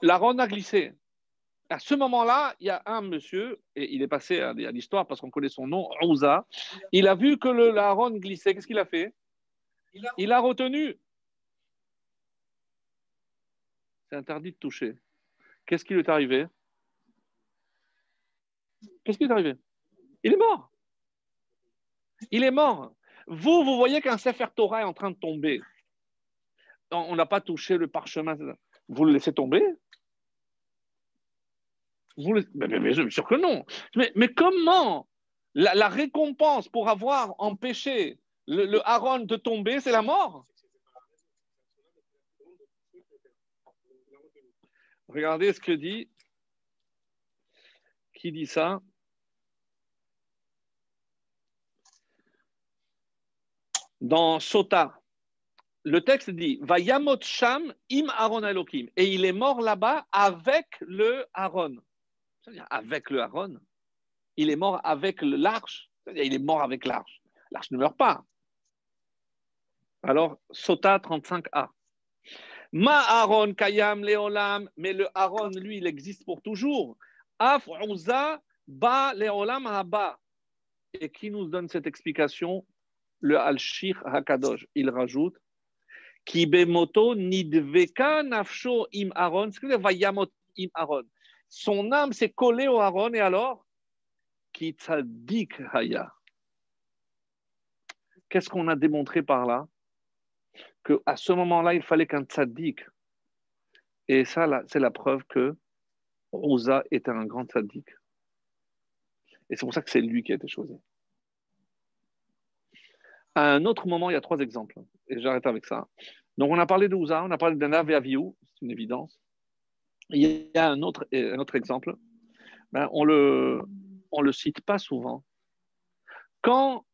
L'Aaron a glissé. À ce moment-là, il y a un monsieur, et il est passé à, l'histoire parce qu'on connaît son nom, Ouza. Il a vu que le l'Aaron glissait. Qu'est-ce qu'il a fait? Il a retenu. C'est interdit de toucher. Qu'est-ce qui lui est arrivé? Qu'est-ce qui lui est arrivé? Il est mort. Il est mort. Vous, vous voyez qu'un Sefer Torah est en train de tomber. On n'a pas touché le parchemin. Vous le laissez tomber vous mais, bien sûr que non. Mais, comment la, récompense pour avoir empêché le, le Aaron de tomber, c'est la mort? Regardez ce que dit. Qui dit ça? Dans Sota, le texte dit Vayamot Sham im Aaron Elohim. Et il est mort là-bas avec le Aaron. C'est-à-dire avec le Aaron. Il est mort avec l'arche. C'est-à-dire il est mort avec l'arche. L'arche ne meurt pas. Alors, Sota 35a. Ma Aaron Kayam Leolam, mais le Aaron, lui, il existe pour toujours. Af Ba Leolam Haba. Et qui nous donne cette explication? Le Al-Shir Hakadosh. Il rajoute Bemoto nidveka nafsho im Aaron. Son âme s'est collée au Aaron et alors? Ki tzadik haya. Qu'est-ce qu'on a démontré par là? Qu'à ce moment-là, il fallait qu'un tzaddik. Et ça, c'est la preuve que Oza était un grand tzaddik. Et c'est pour ça que c'est lui qui a été choisi. À un autre moment, il y a trois exemples. Et j'arrête avec ça. Donc, on a parlé de Ouza, on a parlé d'Anna Aviou, c'est une évidence. Il y a un autre, exemple. Ben, on ne le, on le cite pas souvent. Quand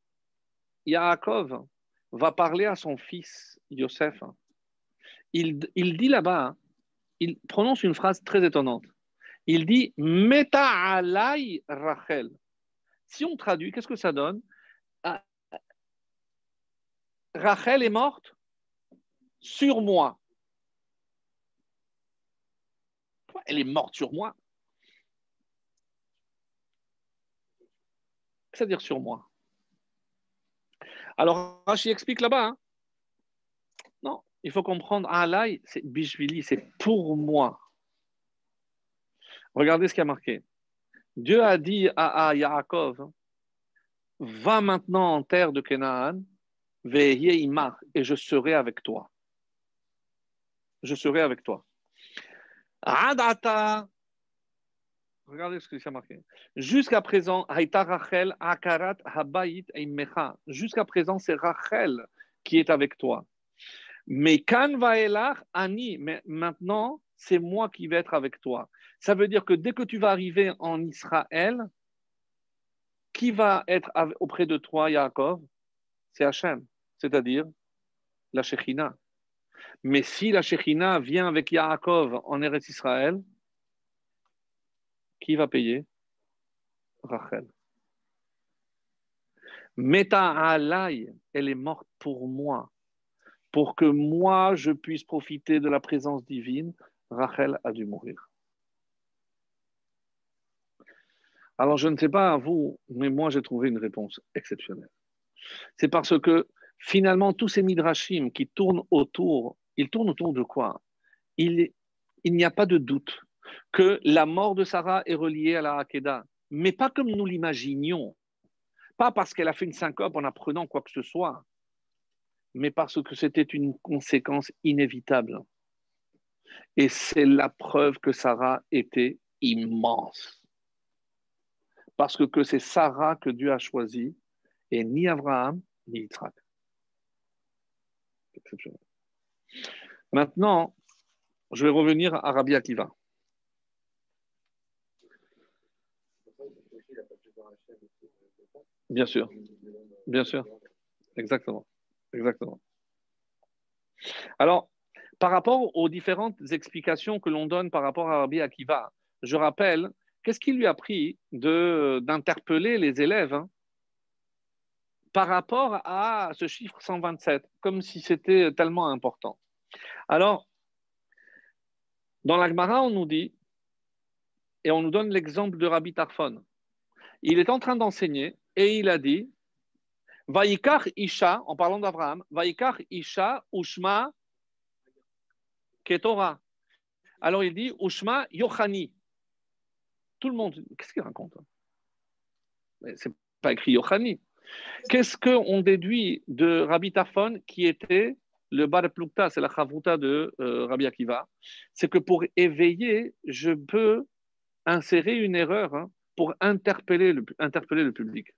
Yaakov va parler à son fils Yosef, il, il dit là-bas, il prononce une phrase très étonnante. Il dit Meta alay Rachel. Si on traduit, qu'est-ce que ça donne? Rachel est morte sur moi. Elle est morte sur moi? C'est-à-dire sur moi. Alors, Rashi explique là-bas. Hein. non, il faut comprendre. Alay, c'est Bishvili, c'est pour moi. Regardez ce qui a marqué. Dieu a dit à, Yaakov Va maintenant en terre de Canaan, et je serai avec toi. Je serai avec toi. Adata. Regardez ce que ça marqué. Jusqu'à présent, Rachel Akarat Habayit Jusqu'à présent, c'est Rachel qui est avec toi. Mais Kan Ani. Mais maintenant, c'est moi qui vais être avec toi. Ça veut dire que dès que tu vas arriver en Israël, qui va être auprès de toi, Yaakov? C'est Hachem, c'est-à-dire la Shekhinah. Mais si la Shekhinah vient avec Yaakov en Eretz Israël, qui va payer? Rachel. Meta alay, elle est morte pour moi. Pour que moi, je puisse profiter de la présence divine, Rachel a dû mourir. Alors, je ne sais pas à vous, mais moi, j'ai trouvé une réponse exceptionnelle. C'est parce que finalement, tous ces midrashim qui tournent autour, ils tournent autour de quoi? Il, n'y a pas de doute que la mort de Sarah est reliée à la Hakeda, mais pas comme nous l'imaginions, pas parce qu'elle a fait une syncope en apprenant quoi que ce soit, mais parce que c'était une conséquence inévitable. Et c'est la preuve que Sarah était immense parce que, c'est Sarah que Dieu a choisi et ni Abraham ni Yitzhak. Maintenant, je vais revenir à Rabbi Akiva. Bien sûr, bien sûr, exactement, exactement. Alors, par rapport aux différentes explications que l'on donne par rapport à Rabbi Akiva, je rappelle Qu'est-ce qui lui a pris d'interpeller les élèves hein, par rapport à ce chiffre 127, comme si c'était tellement important Alors, dans l'Agmara, on nous dit, et on nous donne l'exemple de Rabbi Tarfon. Il est en train d'enseigner et il a dit Vaikar Isha, en parlant d'Abraham, Vaikar Isha Ushma Ketora. Alors il dit Ushma Yochani. Tout le monde, qu'est-ce qu'il raconte? C'est pas écrit Yochani. Qu'est-ce qu'on déduit de Rabbi Tafon qui était le Bar Plukta, c'est la chavruta de euh, Rabbi Akiva? C'est que pour éveiller, je peux insérer une erreur hein, pour interpeller le, public.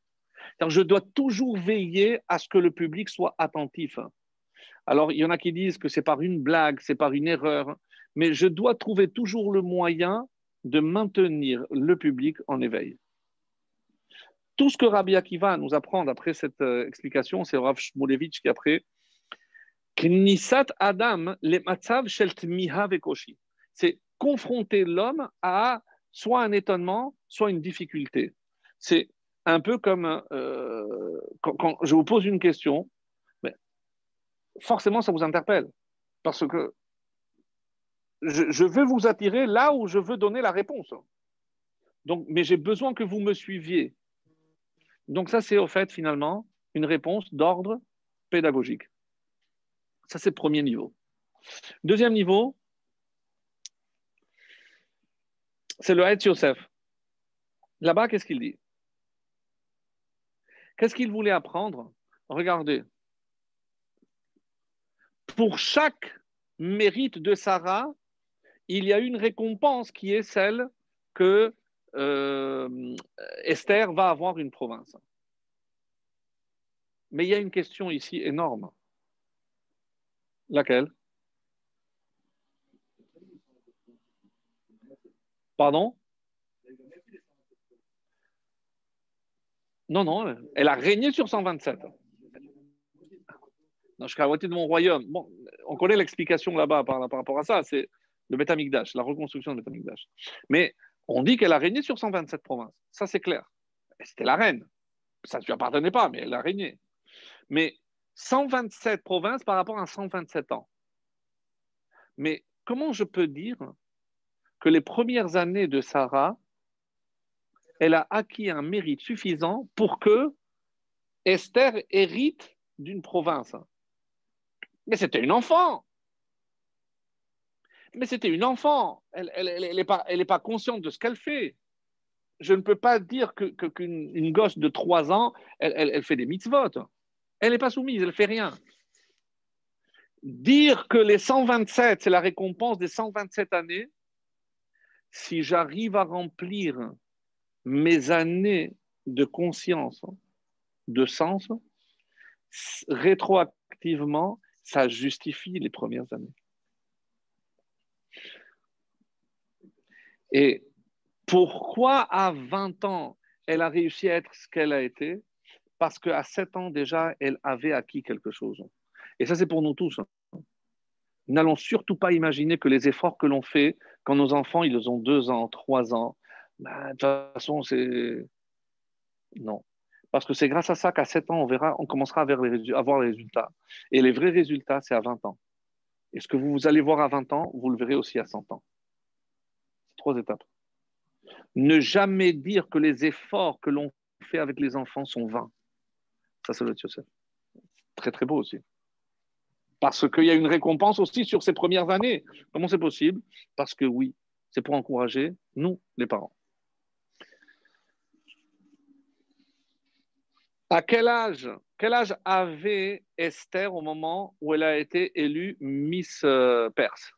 je dois toujours veiller à ce que le public soit attentif. Hein. Alors, il y en a qui disent que c'est par une blague, c'est par une erreur, mais je dois trouver toujours le moyen de maintenir le public en éveil. Tout ce que Rabbi Akiva nous apprend après cette euh, explication, c'est Rav Shmulevitch qui après Knisat Adam le matzav shel vekoshi. C'est confronter l'homme à soit un étonnement, soit une difficulté. C'est un peu comme euh, quand, je vous pose une question, forcément ça vous interpelle parce que je, veux vous attirer là où je veux donner la réponse. Mais j'ai besoin que vous me suiviez. Donc ça, c'est au fait finalement une réponse d'ordre pédagogique. Ça, c'est le premier niveau. Deuxième niveau, c'est le Haït Yosef. Là-bas, qu'est-ce qu'il dit? Qu'est-ce qu'il voulait apprendre? Regardez. Pour chaque mérite de Sarah, il y a une récompense qui est celle que euh, Esther va avoir une province. Mais il y a une question ici énorme. Laquelle? Pardon? Non, non, elle a régné sur 127. Non, je suis à la moitié de mon royaume. Bon, on connaît l'explication là-bas par, rapport à ça, c'est le Betamikdash, la reconstruction du Betamikdash. Mais on dit qu'elle a régné sur 127 provinces. Ça, c'est clair. C'était la reine. Ça ne lui appartenait pas, mais elle a régné. Mais 127 provinces par rapport à 127 ans. Mais comment je peux dire que les premières années de Sarah elle a acquis un mérite suffisant pour que Esther hérite d'une province? Mais c'était une enfant. Mais c'était une enfant. Elle n'est pas, consciente de ce qu'elle fait. Je ne peux pas dire qu'une gosse de 3 ans, elle, fait des mitzvot. Elle n'est pas soumise, elle ne fait rien. Dire que les 127, c'est la récompense des 127 années, si j'arrive à remplir mes années de conscience, de sens, rétroactivement, ça justifie les premières années. Et pourquoi à 20 ans, elle a réussi à être ce qu'elle a été? Parce qu'à 7 ans déjà, elle avait acquis quelque chose. Et ça, c'est pour nous tous. N'allons surtout pas imaginer que les efforts que l'on fait quand nos enfants, ils ont 2 ans, 3 ans, bah, de toute façon, c'est. Non. Parce que c'est grâce à ça qu'à 7 ans, on verra, on commencera à avoir les résultats. Et les vrais résultats, c'est à 20 ans. Et ce que vous allez voir à 20 ans, vous le verrez aussi à 100 ans. Trois étapes. Ne jamais dire que les efforts que l'on fait avec les enfants sont vains. Ça, c'est le Yosef. Très, très beau aussi. Parce qu'il y a une récompense aussi sur ces premières années. Comment c'est possible? Parce que oui, c'est pour encourager nous, les parents. À quel âge, quel âge avait Esther au moment où elle a été élue Miss euh, Perse?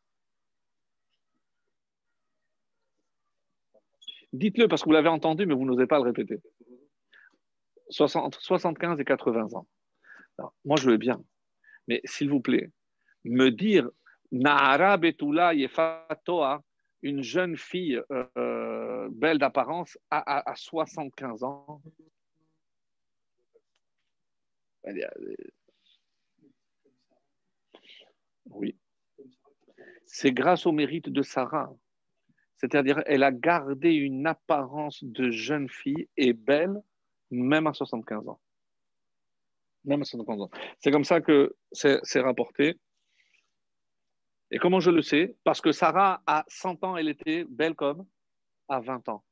Dites-le parce que vous l'avez entendu, mais vous n'osez pas le répéter. entre 75 et 80 ans. moi, je veux bien. Mais s'il vous plaît, me dire Nahara Betula Yefatoa, une jeune fille euh, euh, belle d'apparence, à, à 75 ans, oui. C'est grâce au mérite de Sarah. C'est-à-dire, elle a gardé une apparence de jeune fille et belle, même à 75 ans. Même à 75 ans. C'est comme ça que c'est rapporté. Et comment je le sais? Parce que Sarah, à 100 ans, elle était belle comme à 20 ans.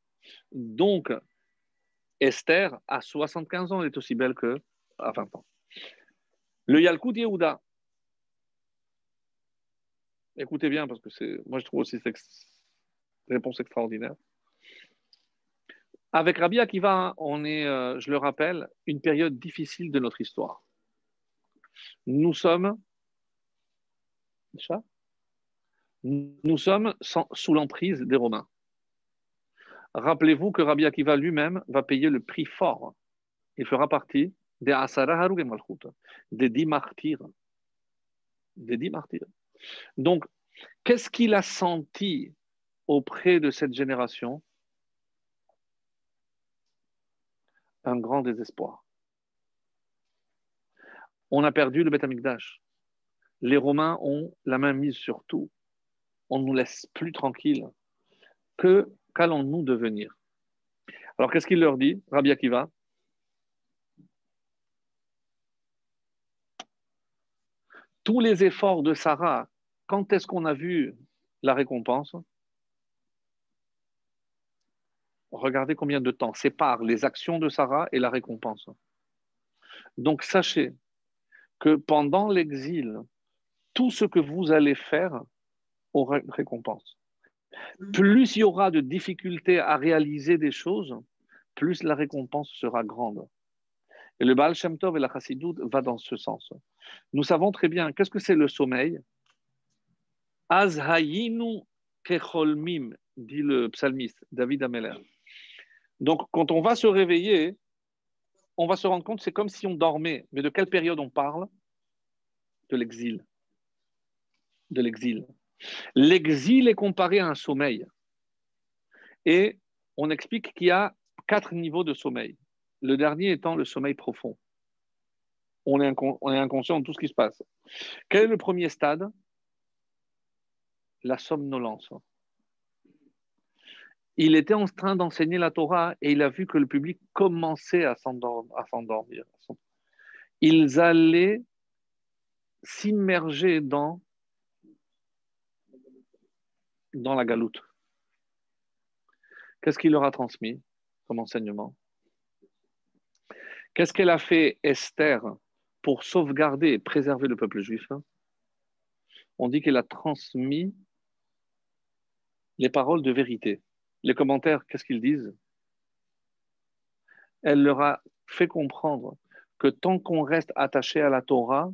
Donc, Esther, à 75 ans, elle est aussi belle que à 20 ans. Le Yalkut Yehuda. Écoutez bien, parce que moi je trouve aussi réponse extraordinaire. Avec Rabbi Akiva, on est, euh, je le rappelle, une période difficile de notre histoire. Nous sommes, nous sommes sous l'emprise des Romains. Rappelez-vous que Rabbi Akiva lui-même va payer le prix fort. Il fera partie des Asara des dix martyrs. Des dix martyrs. Donc, qu'est-ce qu'il a senti auprès de cette génération Un grand désespoir. On a perdu le Beth. Les Romains ont la main mise sur tout. On ne nous laisse plus tranquilles. Que qu'allons-nous devenir? Alors, qu'est-ce qu'il leur dit, Rabbi Akiva? Tous les efforts de Sarah, quand est-ce qu'on a vu la récompense? Regardez combien de temps sépare les actions de Sarah et la récompense. Donc sachez que pendant l'exil, tout ce que vous allez faire aura une récompense. Plus il y aura de difficultés à réaliser des choses, plus la récompense sera grande. Et le Baal Shem Tov et la Chassidut va dans ce sens. Nous savons très bien, qu'est-ce que c'est le sommeil? Azhayinu kecholmim, dit le psalmiste David Ameller. Donc, quand on va se réveiller, on va se rendre compte, c'est comme si on dormait. Mais de quelle période on parle? De l'exil. De l'exil. L'exil est comparé à un sommeil. Et on explique qu'il y a quatre niveaux de sommeil. Le dernier étant le sommeil profond. On est, inconscient de tout ce qui se passe. Quel est le premier stade? La somnolence. Il était en train d'enseigner la Torah et il a vu que le public commençait à s'endormir. Ils allaient s'immerger dans la galoute. Qu'est-ce qu'il leur a transmis comme enseignement? Qu'est-ce qu'elle a fait Esther pour sauvegarder et préserver le peuple juif? On dit qu'elle a transmis les paroles de vérité. Les commentaires, qu'est-ce qu'ils disent? Elle leur a fait comprendre que tant qu'on reste attaché à la Torah,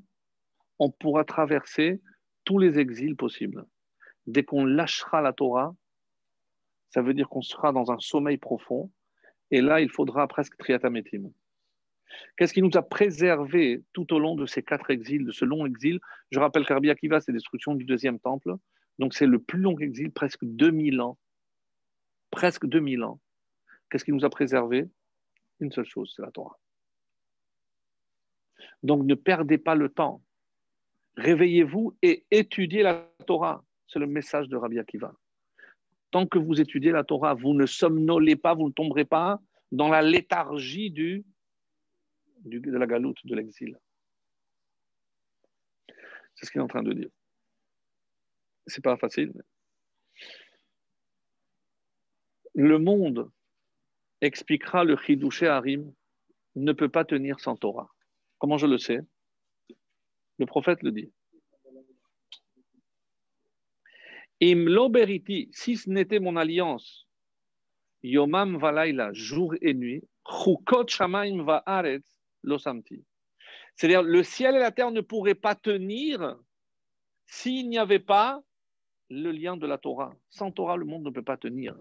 on pourra traverser tous les exils possibles dès qu'on lâchera la Torah, ça veut dire qu'on sera dans un sommeil profond. Et là, il faudra presque triatamétim. Qu'est-ce qui nous a préservé tout au long de ces quatre exils, de ce long exil? Je rappelle qu'Arbi Akiva, c'est destruction du deuxième temple. Donc, c'est le plus long exil, presque 2000 ans. Presque 2000 ans. Qu'est-ce qui nous a préservé Une seule chose, c'est la Torah. Donc, ne perdez pas le temps. Réveillez-vous et étudiez la Torah. C'est le message de Rabbi Akiva. Tant que vous étudiez la Torah, vous ne somnolez pas, vous ne tomberez pas dans la léthargie de la galoute, de l'exil. C'est ce qu'il est en train de dire. C'est pas facile. Le monde expliquera le Chidouché Harim ne peut pas tenir sans Torah. Comment je le sais? Le prophète le dit. Im si ce n'était mon alliance, Yomam Valaila, jour et nuit, Chukot Shamaim Va'aretz Losamti. C'est-à-dire, le ciel et la terre ne pourraient pas tenir s'il n'y avait pas le lien de la Torah. Sans Torah, le monde ne peut pas tenir.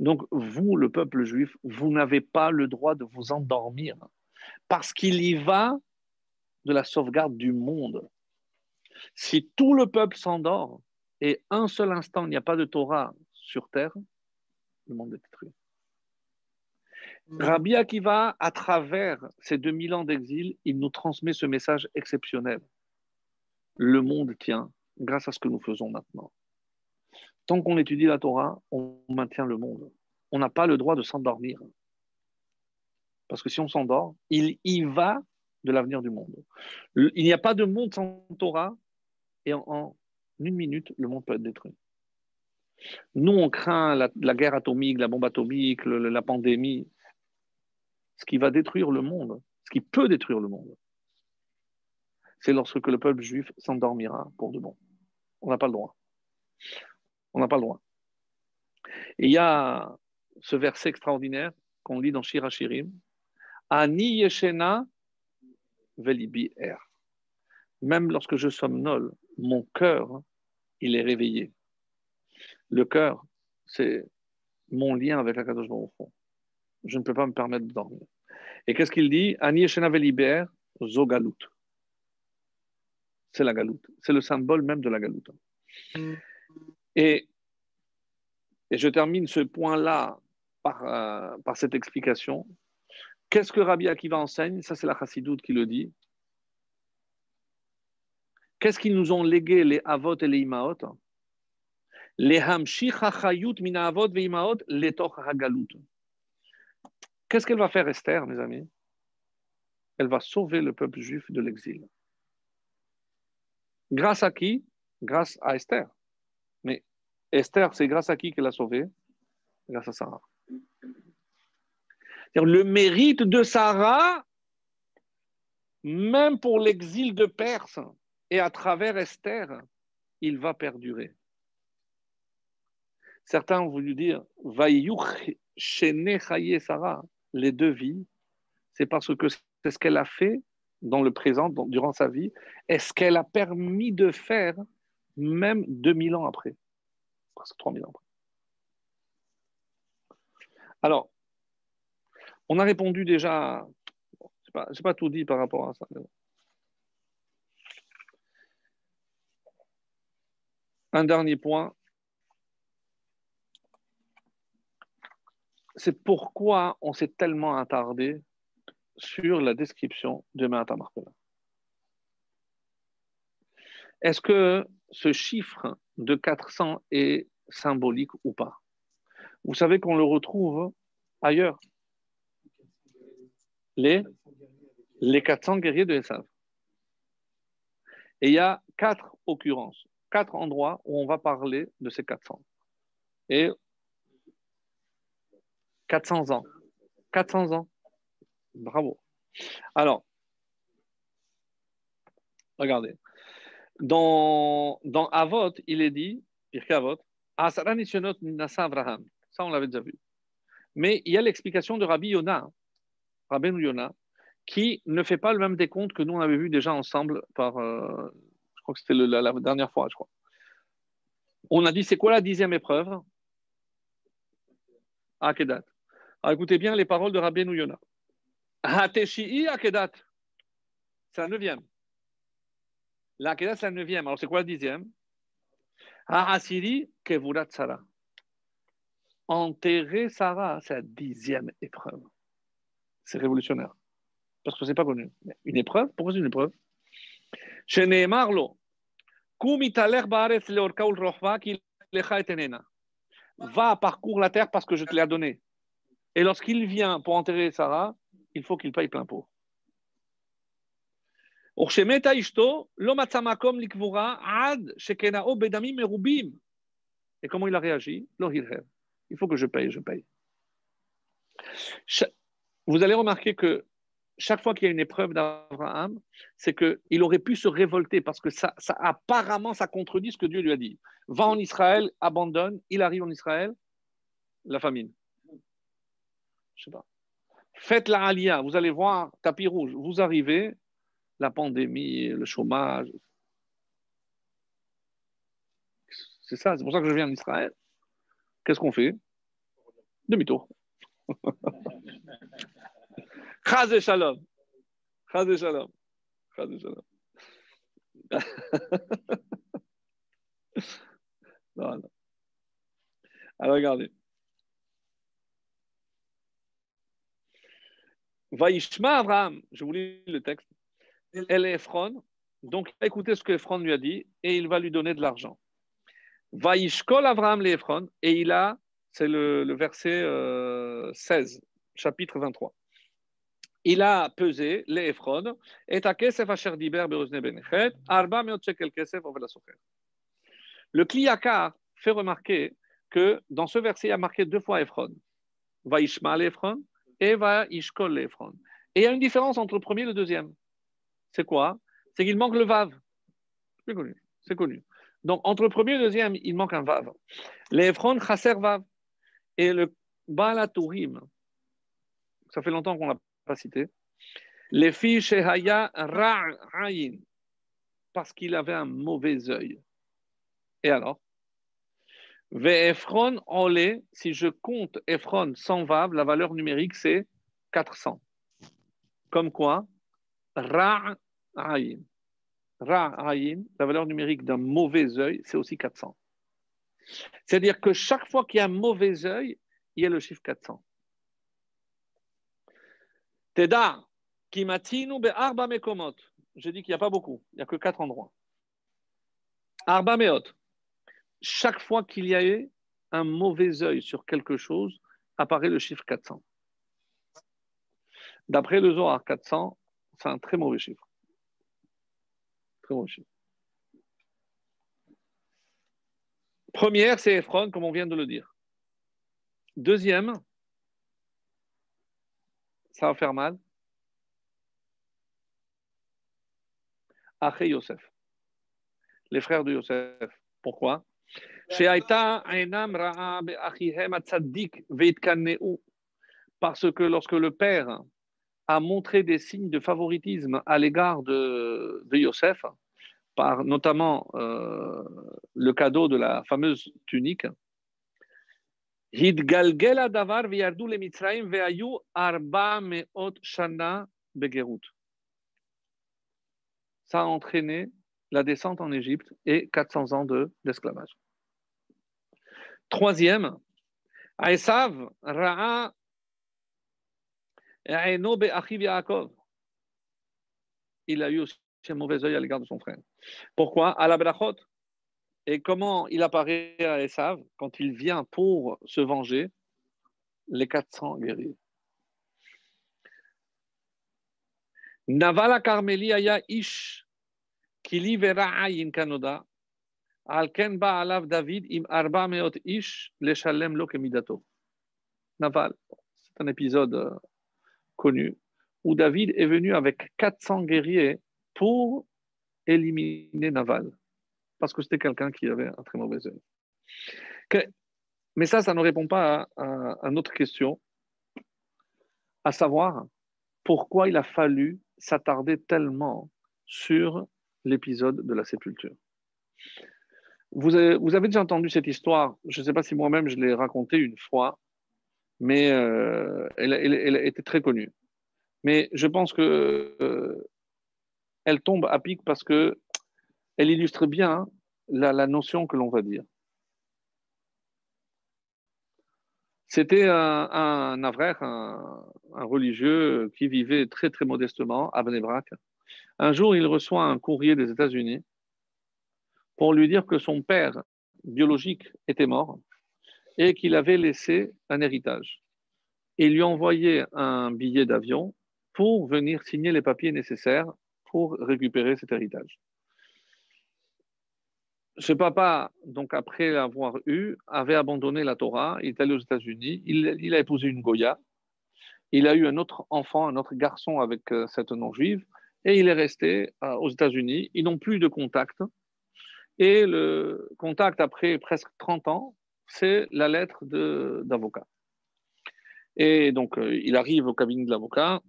Donc, vous, le peuple juif, vous n'avez pas le droit de vous endormir parce qu'il y va de la sauvegarde du monde. Si tout le peuple s'endort, et un seul instant, il n'y a pas de Torah sur terre, le monde est détruit. Mm. Rabbi Akiva, à travers ces 2000 ans d'exil, il nous transmet ce message exceptionnel. Le monde tient grâce à ce que nous faisons maintenant. Tant qu'on étudie la Torah, on maintient le monde. On n'a pas le droit de s'endormir. Parce que si on s'endort, il y va de l'avenir du monde. Il n'y a pas de monde sans Torah. Et en, une minute, le monde peut être détruit. Nous, on craint la, guerre atomique, la bombe atomique, la pandémie. Ce qui va détruire le monde, ce qui peut détruire le monde, c'est lorsque le peuple juif s'endormira pour de bon. On n'a pas le droit. On n'a pas le droit. Et il y a ce verset extraordinaire qu'on lit dans Shirachirim. Ani yeshena velibi er. Même lorsque je somnole, mon cœur il est réveillé. Le cœur, c'est mon lien avec la Kadosh fond. Je ne peux pas me permettre de dormir. Et qu'est-ce qu'il dit? Ani Liber, Zogalut. C'est la galoute. C'est le symbole même de la galoute. Et, je termine ce point-là par, euh, par cette explication. Qu'est-ce que Rabbi Akiva enseigne? Ça, c'est la chassidoute qui le dit. Qu'est-ce qu'ils nous ont légué les avot et les imaot? Les hamshich hachayut mina avot ve imaot letoch hagalut. Qu'est-ce qu'elle va faire Esther, mes amis? Elle va sauver le peuple juif de l'exil. Grâce à qui? Grâce à Esther. Mais Esther, c'est grâce à qui qu'elle a sauvé Grâce à Sarah. Le mérite de Sarah, même pour l'exil de Perse, et à travers Esther, il va perdurer. Certains ont voulu dire Sarah, les deux vies, c'est parce que c'est ce qu'elle a fait dans le présent, durant sa vie, et ce qu'elle a permis de faire même 2000 ans après, presque 3000 ans après. Alors, on a répondu déjà, je n'ai pas, tout dit par rapport à ça. Un dernier point, c'est pourquoi on s'est tellement attardé sur la description de Mata Est-ce que ce chiffre de 400 est symbolique ou pas? Vous savez qu'on le retrouve ailleurs. Les, les 400 guerriers de Esav. Et il y a quatre occurrences, quatre endroits où on va parler de ces 400. Et 400 ans. 400 ans. Bravo. Alors, regardez. Dans, Avot, il est dit, Avot, Abraham. Ça, on l'avait déjà vu. Mais il y a l'explication de Rabbi Yonah, Rabbi Yonah, qui ne fait pas le même décompte que nous, on avait vu déjà ensemble par, euh, je crois que c'était la, dernière fois, je crois. On a dit, c'est quoi la dixième épreuve? Akedat. Écoutez bien les paroles de Rabbi Yonah. Hateshi'i Akedat. C'est la neuvième. L'Akedat, c'est la neuvième. Alors c'est quoi la dixième? Ha'asiri Kevurat Sarah. Enterrer Sarah, c'est la dixième épreuve. C'est révolutionnaire. Parce que ce n'est pas connu. Une épreuve? Pourquoi c'est une épreuve? Chez Marlo, Va parcours la terre parce que je te l'ai donné. Et lorsqu'il vient pour enterrer Sarah, il faut qu'il paye plein pot. Et comment il a réagi Il faut que je paye, je paye. Vous allez remarquer que chaque fois qu'il y a une épreuve d'Abraham, c'est qu'il aurait pu se révolter parce que apparemment, ça contredit ce que Dieu lui a dit. Va en Israël, abandonne, il arrive en Israël, la famine. Je sais pas. Faites la alia, vous allez voir, tapis rouge, vous arrivez, la pandémie, le chômage. C'est ça, c'est pour ça que je viens en Israël. Qu'est-ce qu'on fait? Demi-tour. Chaz shalom. Chaz shalom. Chaz shalom. non. Alors regardez. Vaishma Abraham, je vous lis le texte. Elle Ephron, donc écoutez ce que Ephron lui a dit et il va lui donner de l'argent. Vaishkol Abraham les et il a, c'est le, verset 16, euh, chapitre 23 il a pesé les Ephron et a kesef asher diber beozne benechet, arba meot shekel kesef la Le Kliyakar fait remarquer que dans ce verset, il y a marqué deux fois Ephron. Va Ishma l'Ephron et va Ishkol l'Ephron. Et il y a une différence entre le premier et le deuxième. C'est quoi? C'est qu'il manque le Vav. C'est connu. Donc, entre le premier et le deuxième, il manque un Vav. L'Ephron, Chaser Vav. Et le Balatourim, ça fait longtemps qu'on l'a pas cité. Les filles chez Haya Ra'ayin, parce qu'il avait un mauvais œil. Et alors? Ve'efron olé, si je compte Ephron sans vav, la valeur numérique c'est 400. Comme quoi? Ra'ayin. Ra'ayin, la valeur numérique d'un mauvais œil, c'est aussi 400. C'est-à-dire que chaque fois qu'il y a un mauvais œil, il y a le chiffre 400. Teda, kimatinu arba mekomot. Je dis qu'il n'y a pas beaucoup, il n'y a que quatre endroits. Arba meot. Chaque fois qu'il y a eu un mauvais œil sur quelque chose, apparaît le chiffre 400. D'après le Zohar, 400, c'est un très mauvais chiffre. Très mauvais chiffre. Première, c'est Ephron, comme on vient de le dire. Deuxième, ça va faire mal. Aché Yosef. les frères de Yosef. Pourquoi? Parce que lorsque le père a montré des signes de favoritisme à l'égard de, de Yosef, par notamment euh, le cadeau de la fameuse tunique, ça a entraîné la descente en Égypte et 400 ans d'esclavage. Troisième, Aesav Ra'a il a eu aussi un mauvais œil à l'égard de son frère. Pourquoi? À la Brachot. Et comment il apparaît à Esav quand il vient pour se venger Les 400 guerriers? Navala Karmeli aya ish kanoda al ken alav David im arba meot ish leshalem lo kemidato. Naval, c'est un épisode euh, connu, où David est venu avec 400 guerriers pour éliminer Naval, parce que c'était quelqu'un qui avait un très mauvais œil. Mais ça, ça ne répond pas à, à, notre question, à savoir pourquoi il a fallu s'attarder tellement sur l'épisode de la sépulture. Vous vous avez, déjà entendu cette histoire, je ne sais pas si moi-même je l'ai racontée une fois, mais euh, elle, était très connue. Mais je pense que euh, elle tombe à pic parce que elle illustre bien la, la notion que l'on va dire. C'était un, un un, un, religieux qui vivait très très modestement à Bnebrak. Un jour, il reçoit un courrier des États-Unis pour lui dire que son père biologique était mort et qu'il avait laissé un héritage. Il lui envoyait un billet d'avion pour venir signer les papiers nécessaires pour récupérer cet héritage. Ce papa, donc après l'avoir eu, avait abandonné la Torah, il est allé aux États-Unis, il, a épousé une Goya, il a eu un autre enfant, un autre garçon avec euh, cette non-juive, et il est resté euh, aux États-Unis. Ils n'ont plus de contact. Et le contact après presque 30 ans, c'est la lettre d'avocat. Et donc, euh, il arrive au cabinet de l'avocat,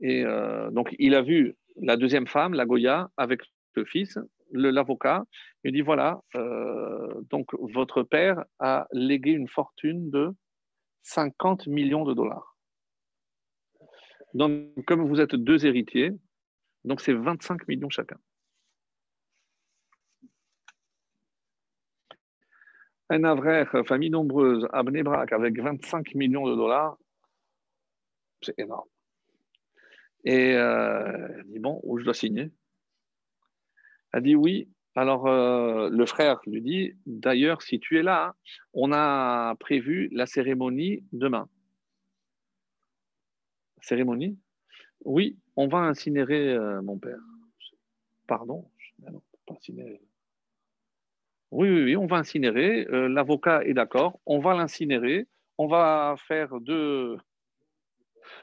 et euh, donc il a vu la deuxième femme, la Goya, avec le fils, l'avocat. Il dit voilà, euh, donc votre père a légué une fortune de 50 millions de dollars. Donc, comme vous êtes deux héritiers, donc c'est 25 millions chacun. Un avraire, famille nombreuse, à avec 25 millions de dollars, c'est énorme. Et euh, elle dit, bon, où je dois signer? Elle dit, oui. Alors, euh, le frère lui dit, d'ailleurs, si tu es là, on a prévu la cérémonie demain. Cérémonie? Oui, on va incinérer euh, mon père. Pardon non, pas incinérer. Oui, oui, oui, on va incinérer. Euh, l'avocat est d'accord. On va l'incinérer. On va faire deux,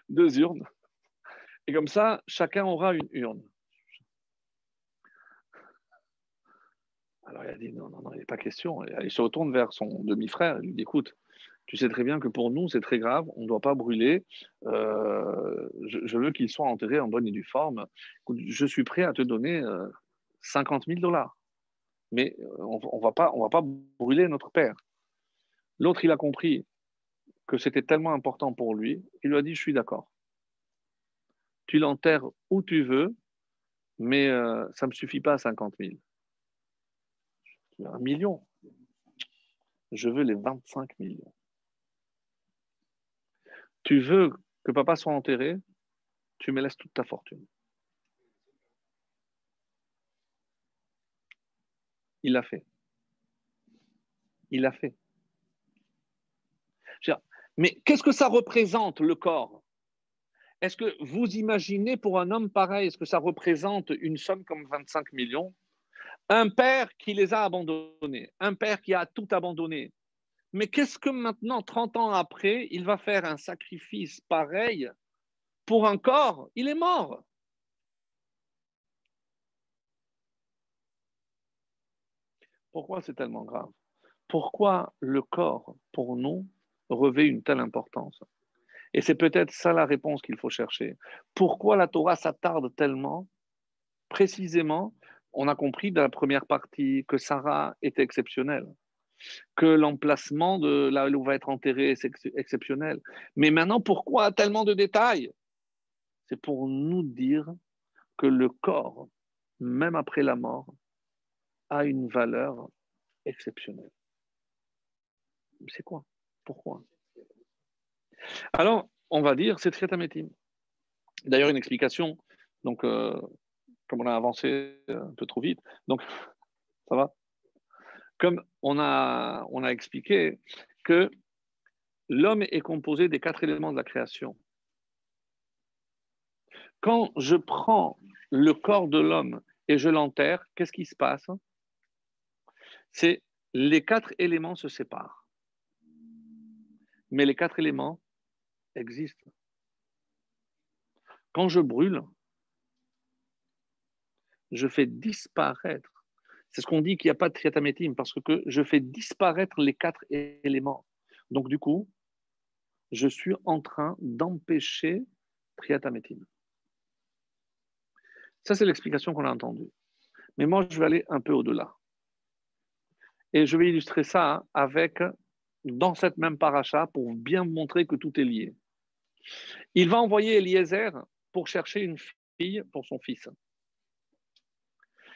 deux urnes. Et comme ça, chacun aura une urne. Alors il a dit non, non, non, il n'est pas question. il se retourne vers son demi-frère. Il lui dit écoute, tu sais très bien que pour nous, c'est très grave. On ne doit pas brûler. Euh, je, veux qu'il soit enterré en bonne et due forme. je suis prêt à te donner 50 euh, 000 dollars mais euh, on ne va, pas, va pas brûler notre père. L'autre, il a compris que c'était tellement important pour lui, il lui a dit, je suis d'accord. Tu l'enterres où tu veux, mais euh, ça ne me suffit pas à 50 000. Un million. Je veux les 25 millions. Tu veux que papa soit enterré, tu me laisses toute ta fortune. Il l'a fait. Il l'a fait. Mais qu'est-ce que ça représente, le corps? Est-ce que vous imaginez pour un homme pareil, est-ce que ça représente une somme comme 25 millions? Un père qui les a abandonnés, un père qui a tout abandonné. Mais qu'est-ce que maintenant, 30 ans après, il va faire un sacrifice pareil pour un corps? Il est mort. Pourquoi c'est tellement grave? Pourquoi le corps, pour nous, revêt une telle importance? Et c'est peut-être ça la réponse qu'il faut chercher. Pourquoi la Torah s'attarde tellement? Précisément, on a compris dans la première partie que Sarah était exceptionnelle, que l'emplacement de là où va être enterré est exceptionnel. Mais maintenant, pourquoi tellement de détails? C'est pour nous dire que le corps, même après la mort, a une valeur exceptionnelle. C'est quoi? Pourquoi? Alors, on va dire, c'est Triatamétim. D'ailleurs, une explication, donc, euh, comme on a avancé un peu trop vite, donc, ça va Comme on a, on a expliqué que l'homme est composé des quatre éléments de la création. Quand je prends le corps de l'homme et je l'enterre, qu'est-ce qui se passe? C'est les quatre éléments se séparent. Mais les quatre éléments existent. Quand je brûle, je fais disparaître. C'est ce qu'on dit qu'il n'y a pas de parce que je fais disparaître les quatre éléments. Donc, du coup, je suis en train d'empêcher triatamétime. Ça, c'est l'explication qu'on a entendue. Mais moi, je vais aller un peu au-delà. Et je vais illustrer ça avec, dans cette même paracha, pour bien montrer que tout est lié. Il va envoyer Eliezer pour chercher une fille pour son fils.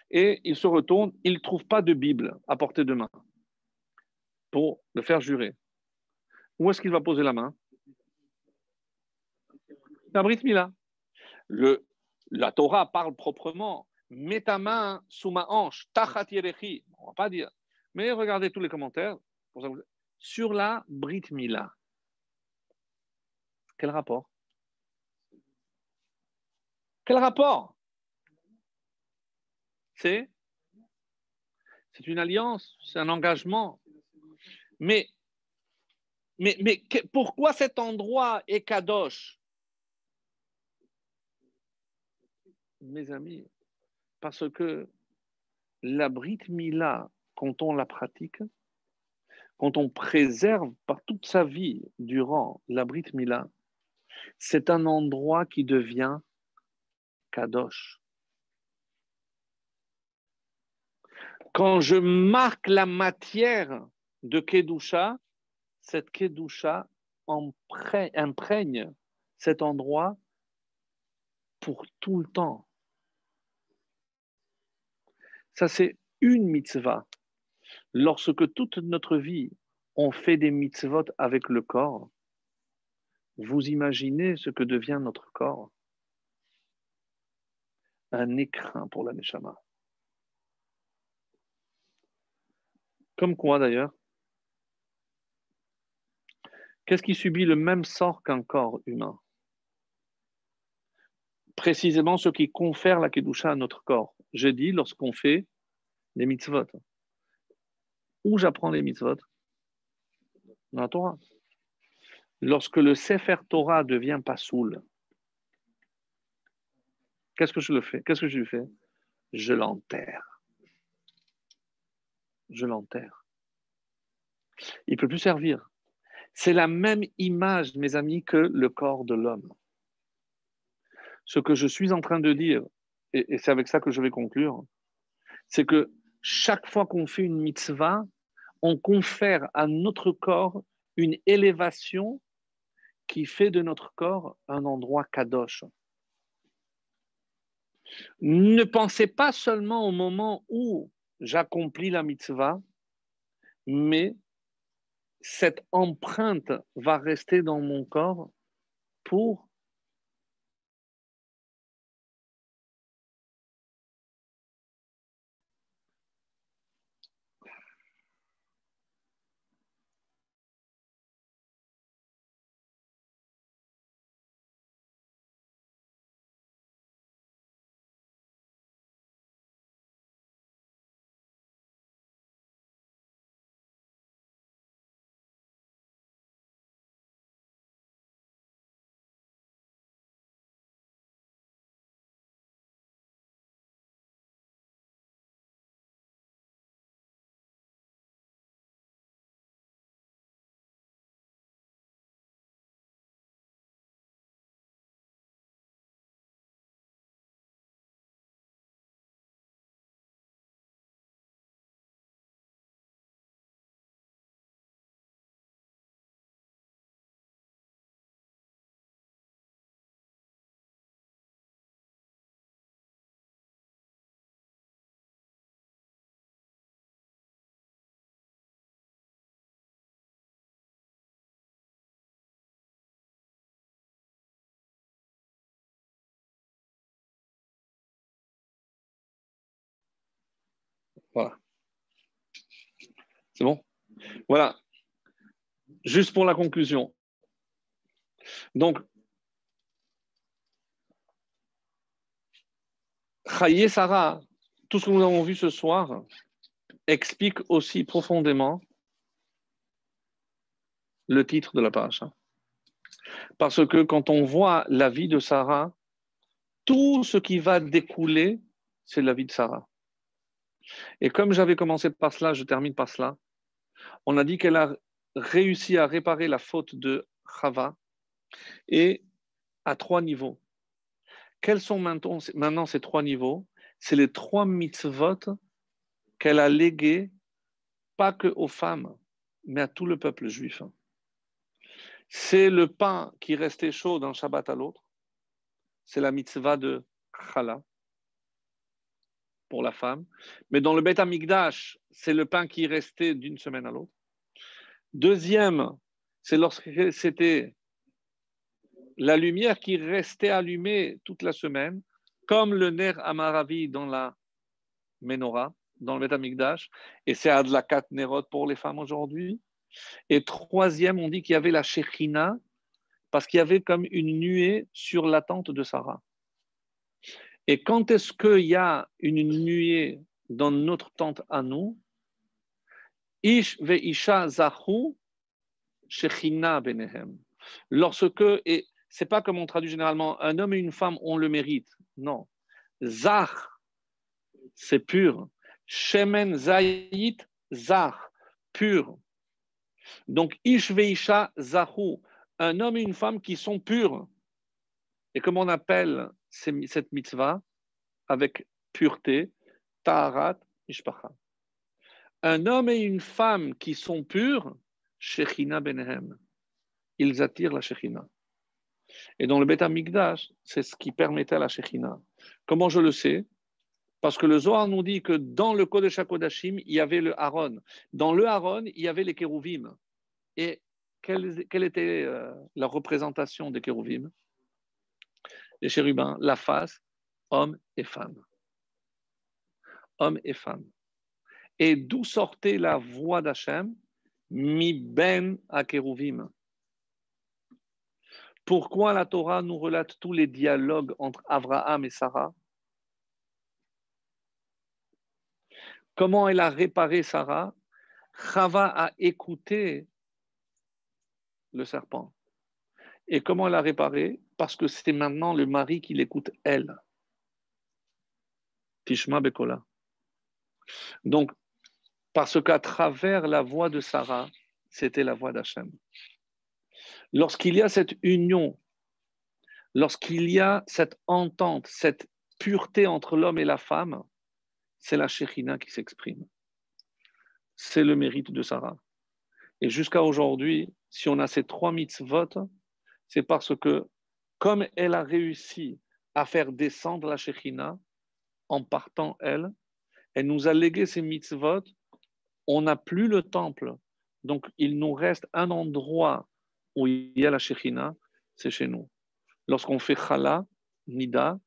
Et il se retourne, il ne trouve pas de Bible à portée de main pour le faire jurer. Où est-ce qu'il va poser la main? La Brit Mila. La Torah parle proprement. Mets ta main sous ma hanche, tachat On ne va pas dire mais regardez tous les commentaires sur la Brit Mila. Quel rapport? Quel rapport? C'est? Une alliance, c'est un engagement. Mais pourquoi cet endroit est kadosh? Mes amis, parce que la Brit Mila quand on la pratique, quand on préserve par toute sa vie durant la Brit Mila, c'est un endroit qui devient kadosh. Quand je marque la matière de Kedusha, cette Kedusha imprègne cet endroit pour tout le temps. Ça, c'est une mitzvah lorsque toute notre vie, on fait des mitzvot avec le corps, vous imaginez ce que devient notre corps? Un écrin pour la Neshama. Comme quoi d'ailleurs Qu'est-ce qui subit le même sort qu'un corps humain? Précisément ce qui confère la Kedusha à notre corps. J'ai dit lorsqu'on fait des mitzvot. Où j'apprends les mitzvot Dans la Torah. Lorsque le Sefer Torah devient pas soul, qu'est-ce que je le fais Qu'est-ce que je lui fais Je l'enterre. Je l'enterre. Il ne peut plus servir. C'est la même image, mes amis, que le corps de l'homme. Ce que je suis en train de dire, et c'est avec ça que je vais conclure, c'est que chaque fois qu'on fait une mitzvah, on confère à notre corps une élévation qui fait de notre corps un endroit kadosh. Ne pensez pas seulement au moment où j'accomplis la mitzvah, mais cette empreinte va rester dans mon corps pour Voilà. C'est bon? Voilà. Juste pour la conclusion. Donc, Chaye Sarah, tout ce que nous avons vu ce soir, explique aussi profondément le titre de la page. Parce que quand on voit la vie de Sarah, tout ce qui va découler, c'est la vie de Sarah. Et comme j'avais commencé par cela, je termine par cela. On a dit qu'elle a réussi à réparer la faute de Chava et à trois niveaux. Quels sont maintenant ces trois niveaux? C'est les trois mitzvot qu'elle a légués, pas que aux femmes, mais à tout le peuple juif. C'est le pain qui restait chaud d'un Shabbat à l'autre. C'est la mitzvah de Chala pour la femme. Mais dans le Beth Amikdash, c'est le pain qui restait d'une semaine à l'autre. Deuxième, c'est lorsque c'était la lumière qui restait allumée toute la semaine, comme le ner Amaravi dans la menorah, dans le Beth Amikdash, et c'est Adlakat Nerot pour les femmes aujourd'hui. Et troisième, on dit qu'il y avait la Shechina, parce qu'il y avait comme une nuée sur la tente de Sarah. Et quand est-ce qu'il y a une nuée dans notre tente à nous? Ish isha zahu shechina benehem. Lorsque, et c'est pas comme on traduit généralement, un homme et une femme ont le mérite. Non. Zach, c'est pur. Shemen zayit, zach, pur. Donc, ish isha zahu, un homme et une femme qui sont purs. Et comme on appelle cette mitzvah avec pureté, taharat, mishpacha. Un homme et une femme qui sont purs, shechina benehem. Ils attirent la shechina. Et dans le Beth Amikdash, c'est ce qui permettait la shechina. Comment je le sais? Parce que le Zohar nous dit que dans le Kodesh HaKodashim, il y avait le Aaron. Dans le Aaron, il y avait les kérouvim. Et quelle, quelle était euh, la représentation des kérouvim Les chérubins, la face, homme et femme. Homme et femme. Et d'où sortait la voix d'Hachem? Mi ben à Pourquoi la Torah nous relate tous les dialogues entre Abraham et Sarah? Comment elle a réparé Sarah? Chava a écouté le serpent. Et comment elle a réparé? Parce que c'est maintenant le mari qui l'écoute, elle. Tishma Bekola. Donc, parce qu'à travers la voix de Sarah, c'était la voix d'Hachem. Lorsqu'il y a cette union, lorsqu'il y a cette entente, cette pureté entre l'homme et la femme, c'est la Shechina qui s'exprime. C'est le mérite de Sarah. Et jusqu'à aujourd'hui, si on a ces trois mitzvot, c'est parce que comme elle a réussi à faire descendre la Shechina en partant elle, elle nous a légué ces mitzvot on n'a plus le temple. Donc, il nous reste un endroit où il y a la Shechina, c'est chez nous. Lorsqu'on fait Chala, Nida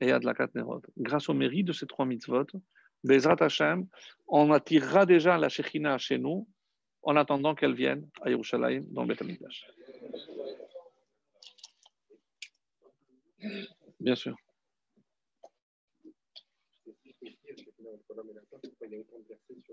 et Adlakat Nerot. Grâce au mérite de ces trois mitzvot, Bezrat Hashem, on attirera déjà la Shechina chez nous en attendant qu'elle vienne à Yerushalayim dans Beth Bien sûr.